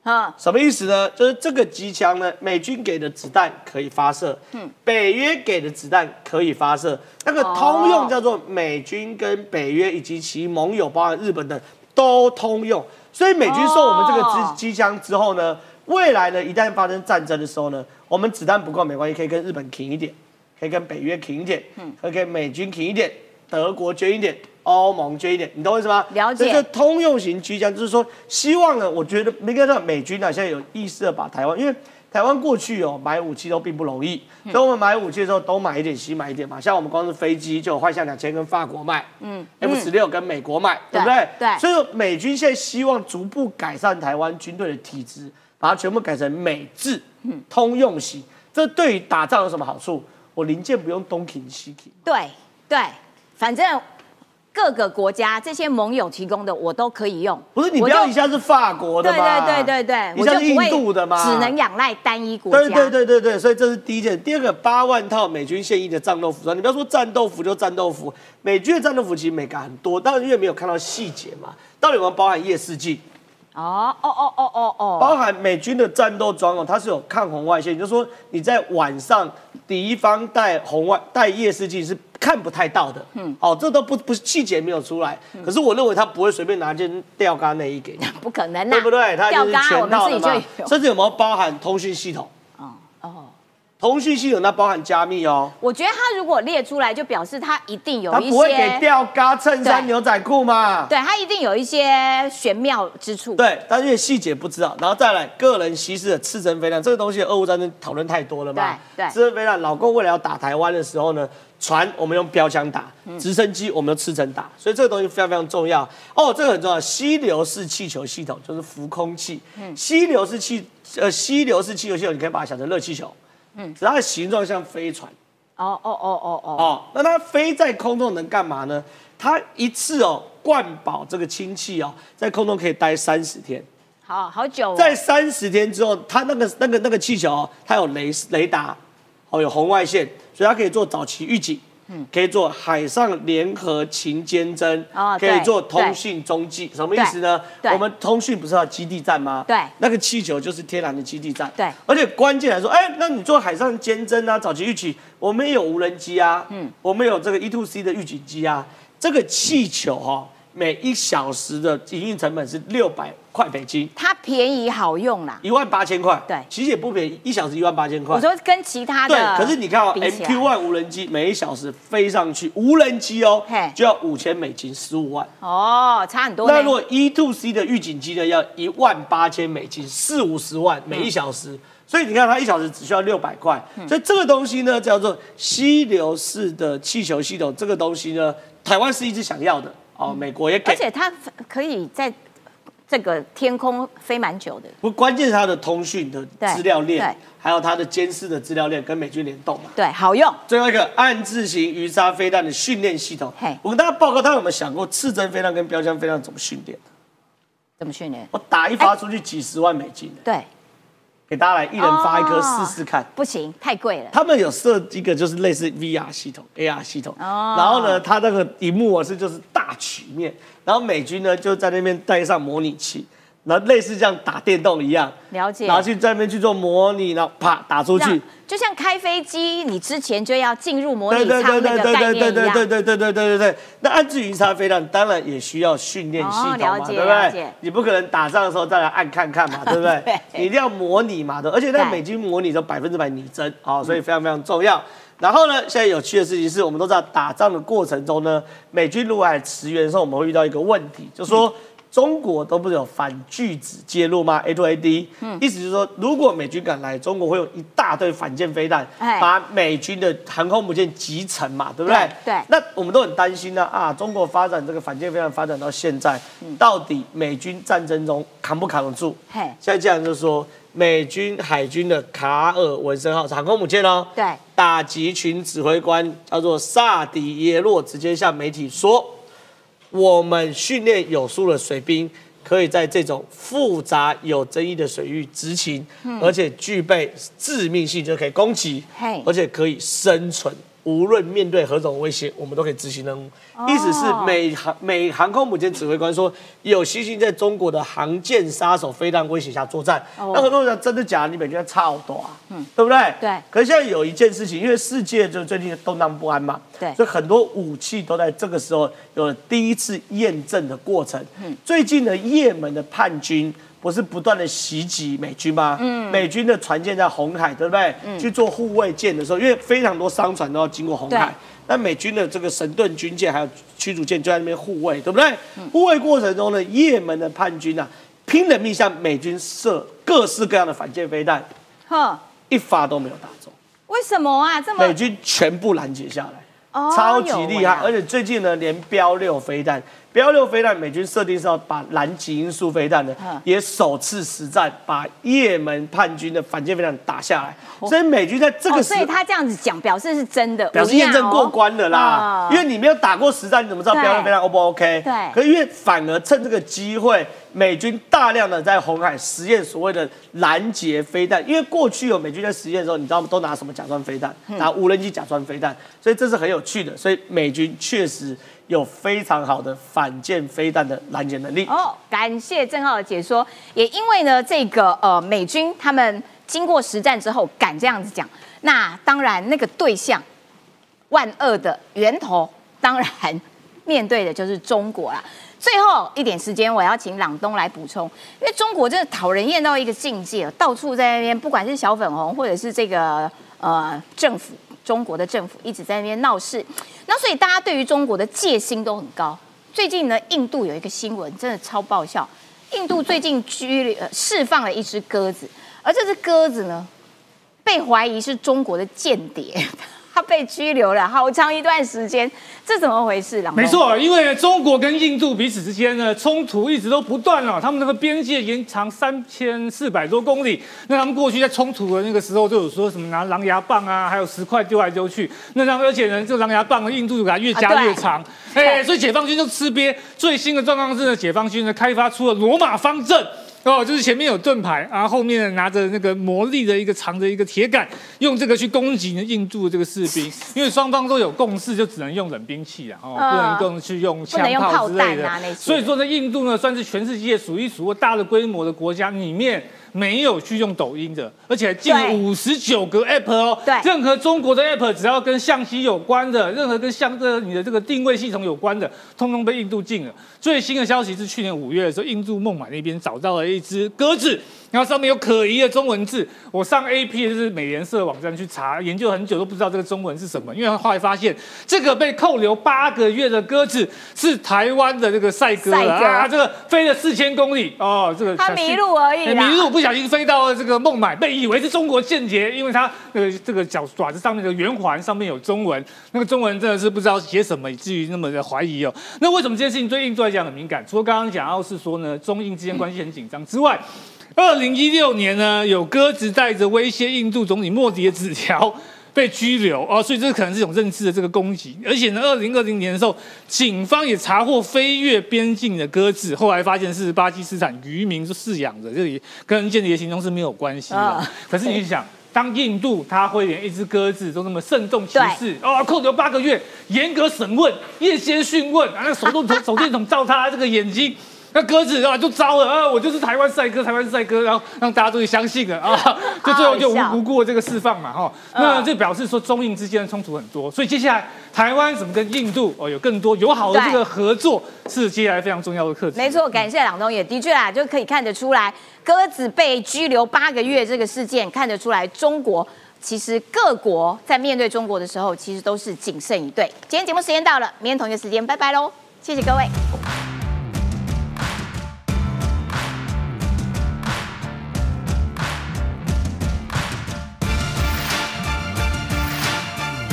啊，什么意思呢？就是这个机枪呢，美军给的子弹可以发射，嗯，北约给的子弹可以发射。那个通用叫做美军跟北约以及其盟友，包含日本等都通用。所以美军送我们这个哦机机枪之后呢，未来呢一旦发生战争的时候呢，我们子弹不够没关系，可以跟日本停一点，可以跟北约停一点，嗯，可以跟美军停一点，德国捐一点。欧盟捐一点，你懂我意思吗？了解这通用型机枪就是说，希望呢，我觉得应该让美军啊，现在有意识的把台湾，因为台湾过去哦买武器都并不容易，嗯所以我们买武器的时候都买一点，西买一点嘛。像我们光是飞机就有幻象两千跟法国卖，嗯嗯，F 十六跟美国买，对不对对？对所以美军现在希望逐步改善台湾军队的体制，把它全部改成美制，嗯通用型。这对于打仗有什么好处？我零件不用东挺西挺。对对，反正各个国家这些盟友提供的我都可以用。不是你不要一下是法国的对嘛？对对对对，你像是印度的嘛？只能仰赖单一国家。对对对对对，所以这是第一件。第二个，八万套美军现役的战斗服装，你不要说战斗服就战斗服，美军的战斗服其实美感很多，但是因为没有看到细节嘛，到底有没有包含夜视镜？哦哦哦哦哦哦，包含美军的战斗装哦，它是有抗红外线，也就是说你在晚上敌方带红外带夜视镜是看不太到的。嗯，哦，这都不不是细节没有出来，可是我认为他不会随便拿件吊杆内衣给你，不可能呐，对不对？它一定是全套的嘛自己就有。甚至有没有包含通讯系统？哦哦，通讯系统那包含加密哦，我觉得他如果列出来，就表示他一定有一它不会给些，吊嘎、衬衫、牛仔裤嘛。对他一定有一些玄妙之处。对，但是因为细节不知道，然后再来个人稀释的刺针飞弹，这个东西俄乌战争讨论太多了嘛。对对刺针飞弹，老公为了要打台湾的时候呢，船我们用标枪打，嗯直升机我们用刺针打，所以这个东西非常非常重要。哦，这个很重要，吸流式气球系统就是浮空气，嗯吸流式气呃吸流式气球系统，你可以把它想成热气球，嗯，它的形状像飞船。哦哦哦哦哦，哦，那它飞在空中能干嘛呢？它一次哦灌饱这个氢气哦，在空中可以待三十天。好好久、哦。在三十天之后，它那个那个那个气球哦，它有雷雷达，哦有红外线，所以它可以做早期预警，嗯可以做海上联合勤监侦，可以做通讯中继，什么意思呢？我们通讯不是要基地站吗？对那个气球就是天然的基地站。对而且关键来说，哎，那你做海上监侦啊，早期预警，我们也有无人机啊，嗯，我们有这个 E to C 的预警机啊，这个气球哈、哦，每一小时的营运成本是六百块美金。它便宜好用啦。一万八千块，对其实也不便宜，一小时一万八千块。我说跟其他的对，可是你看哦比起来，MQ One 无人机每一小时飞上去，无人机哦嘿，就要五千美金，十五万。哦，差很多。那如果 E to C 的预警机呢，要一万八千美金，四五十万每一小时。所以你看，它一小时只需要六百块，嗯所以这个东西呢叫做吸流式的气球系统。这个东西呢，台湾是一直想要的哦，美国也给而。且它可以在这个天空飞蛮久的。不，关键是它的通讯的对资料链对，还有它的监视的资料链跟美军联动嘛。对，好用。最后一个暗自型鱼叉飞弹的训练系统嘿，我跟大家报告，大家有没有想过刺针飞弹跟标枪飞弹怎么训练？怎么训练？我打一发出去几十万美金，对，给大家来一人发一颗哦试试看。不行，太贵了。他们有设一个就是类似 VR 系统、AR 系统，哦然后呢，它那个荧幕啊是就是大曲面，然后美军呢就在那边带上模拟器，然后类似这样打电动一样，了解。然后去在那边去做模拟，然后啪打出去。就像开飞机，你之前就要进入模对对拟舱对对对对对对对念一样。对对对对对对。那暗自鱼叉飞弹当然也需要训练系统嘛，对不对？你不可能打仗的时候再来按看看嘛，对不对对？你一定要模拟嘛的，而且那美军模拟都百分之百拟真，好，所以非常非常重要。然后呢，现在有趣的事情是我们都知道，打仗的过程中呢，美军如果来驰援的时候，我们会遇到一个问题，就是说。中国都不是有反拒止介入吗？A to A D，嗯、意思就是说，如果美军敢来，中国会有一大堆反舰飞弹，哎把美军的航空母舰击沉嘛，对不对？对对那我们都很担心呢啊中国发展这个反舰飞弹发展到现在，到底美军战争中扛不扛得住？嘿，现在这样就是说，美军海军的卡尔文森号是航空母舰哦，对，打击群指挥官叫做萨迪耶洛，直接向媒体说，我们训练有素的水兵。可以在这种复杂有争议的水域执勤，而且具备致命性，就可以攻击嘿，而且可以生存。无论面对何种威胁，我们都可以执行任务。哦意思是美航美航空母舰指挥官说，有信心在中国的航舰杀手飞弹威胁下作战。哦那很多人讲真的假的？你美军超多啊，嗯对不对？对可是现在有一件事情，因为世界就最近动荡不安嘛，对所以很多武器都在这个时候有了第一次验证的过程。嗯最近的也门的叛军不是不断的袭击美军吗？嗯，美军的船舰在红海，对不对？去做护卫舰的时候，因为非常多商船都要经过红海，那美军的这个神盾军舰还有驱逐舰就在那边护卫，对不对？护卫过程中呢，也门的叛军啊，拼了命向美军射各式各样的反舰飞弹，哼，一发都没有打中，为什么啊？这么美军全部拦截下来。哦超级厉害，有而且最近呢，连标六飞弹，标六飞弹美军设定是要把蓝极音速飞弹呢嗯，也首次实战把也门叛军的反舰飞弹打下来，所以美军在这个哦，时所以他这样子讲，表示是真的，表示验证过关了啦，哦因为你没有打过实战，你怎么知道对标六飞弹 O 不 OK？对。可是因为反而趁这个机会，美军大量的在红海实验所谓的拦截飞弹，因为过去有美军在实验的时候，你知道都拿什么假装飞弹，嗯。拿无人机假装飞弹，所以这是很有趣的，所以美军确实有非常好的反舰飞弹的拦截能力。哦，感谢郑浩的解说。也因为呢，这个呃美军他们经过实战之后敢这样子讲，那当然那个对象万恶的源头，当然面对的就是中国啦。最后一点时间，我要请朗东来补充，因为中国真的讨人厌到一个境界，到处在那边，不管是小粉红或者是这个呃政府，中国的政府一直在那边闹事，那所以大家对于中国的戒心都很高。最近呢，印度有一个新闻真的超爆笑，印度最近拘释放了一只鸽子，而这只鸽子呢，被怀疑是中国的间谍。他被拘留了好长一段时间，这怎么回事？郎没错，因为中国跟印度彼此之间呢冲突一直都不断了，他们那个边界延长三千四百多公里。那他们过去在冲突的那个时候，就有说什么拿狼牙棒啊，还有石块丢来丢去。那然而且呢，这狼牙棒印度就给它越加越长，哎，所以解放军就吃瘪。最新的状况是呢，解放军呢开发出了罗马方阵。哦，就是前面有盾牌，然后后面拿着那个魔力的一个长的一个铁杆，用这个去攻击印度的这个士兵。因为双方都有共识，就只能用冷兵器啊，哦，不能够去用枪炮之类的。所以说呢，印度呢算是全世界数一数二大的规模的国家里面。没有去用抖音的，而且进五十九个 app 哦。对，任何中国的 app 只要跟相机有关的，任何跟相这你的这个定位系统有关的，通通被印度禁了。最新的消息是，去年五月的时候，印度孟买那边找到了一只鸽子。然后上面有可疑的中文字，我上 A P 就是美联社网站去查，研究很久都不知道这个中文是什么，因为后来发现这个被扣留八个月的鸽子是台湾的这个赛鸽啊，这个飞了四千公里哦，这个他迷路而已，迷路不小心飞到了这个孟买，被以为是中国间谍，因为他那个这个脚爪子上面的圆环上面有中文，那个中文真的是不知道写什么，以至于那么的怀疑哦。那为什么这件事情对印度来讲很敏感？除了刚刚讲到是说呢，中印之间关系很紧张之外。二零一六年呢，有鸽子带着威胁印度总理莫迪的纸条被拘留哦，所以这可能是一种认知的这个攻击。而且呢，二零二零年的时候，警方也查获飞越边境的鸽子，后来发现是巴基斯坦渔民饲养的，这里跟间谍行动是没有关系的。可是你想，当印度他会连一只鸽子都那么慎重其事哦，扣留八个月，严格审问，夜间讯问，啊，那手动 手电筒照他这个眼睛。那鸽子啊就糟了啊，我就是台湾帅哥，台湾帅哥，然后让大家都相信了啊，就最后就无无辜的这个释放嘛哈。那这表示说中印之间的冲突很多，所以接下来台湾怎么跟印度哦有更多友好的这个合作，是接下来非常重要的课题。没错，感谢朗东也的确啊，就可以看得出来，鸽子被拘留八个月这个事件，看得出来中国其实各国在面对中国的时候，其实都是谨慎以对。今天节目时间到了，明天同一个时间，拜拜喽，谢谢各位。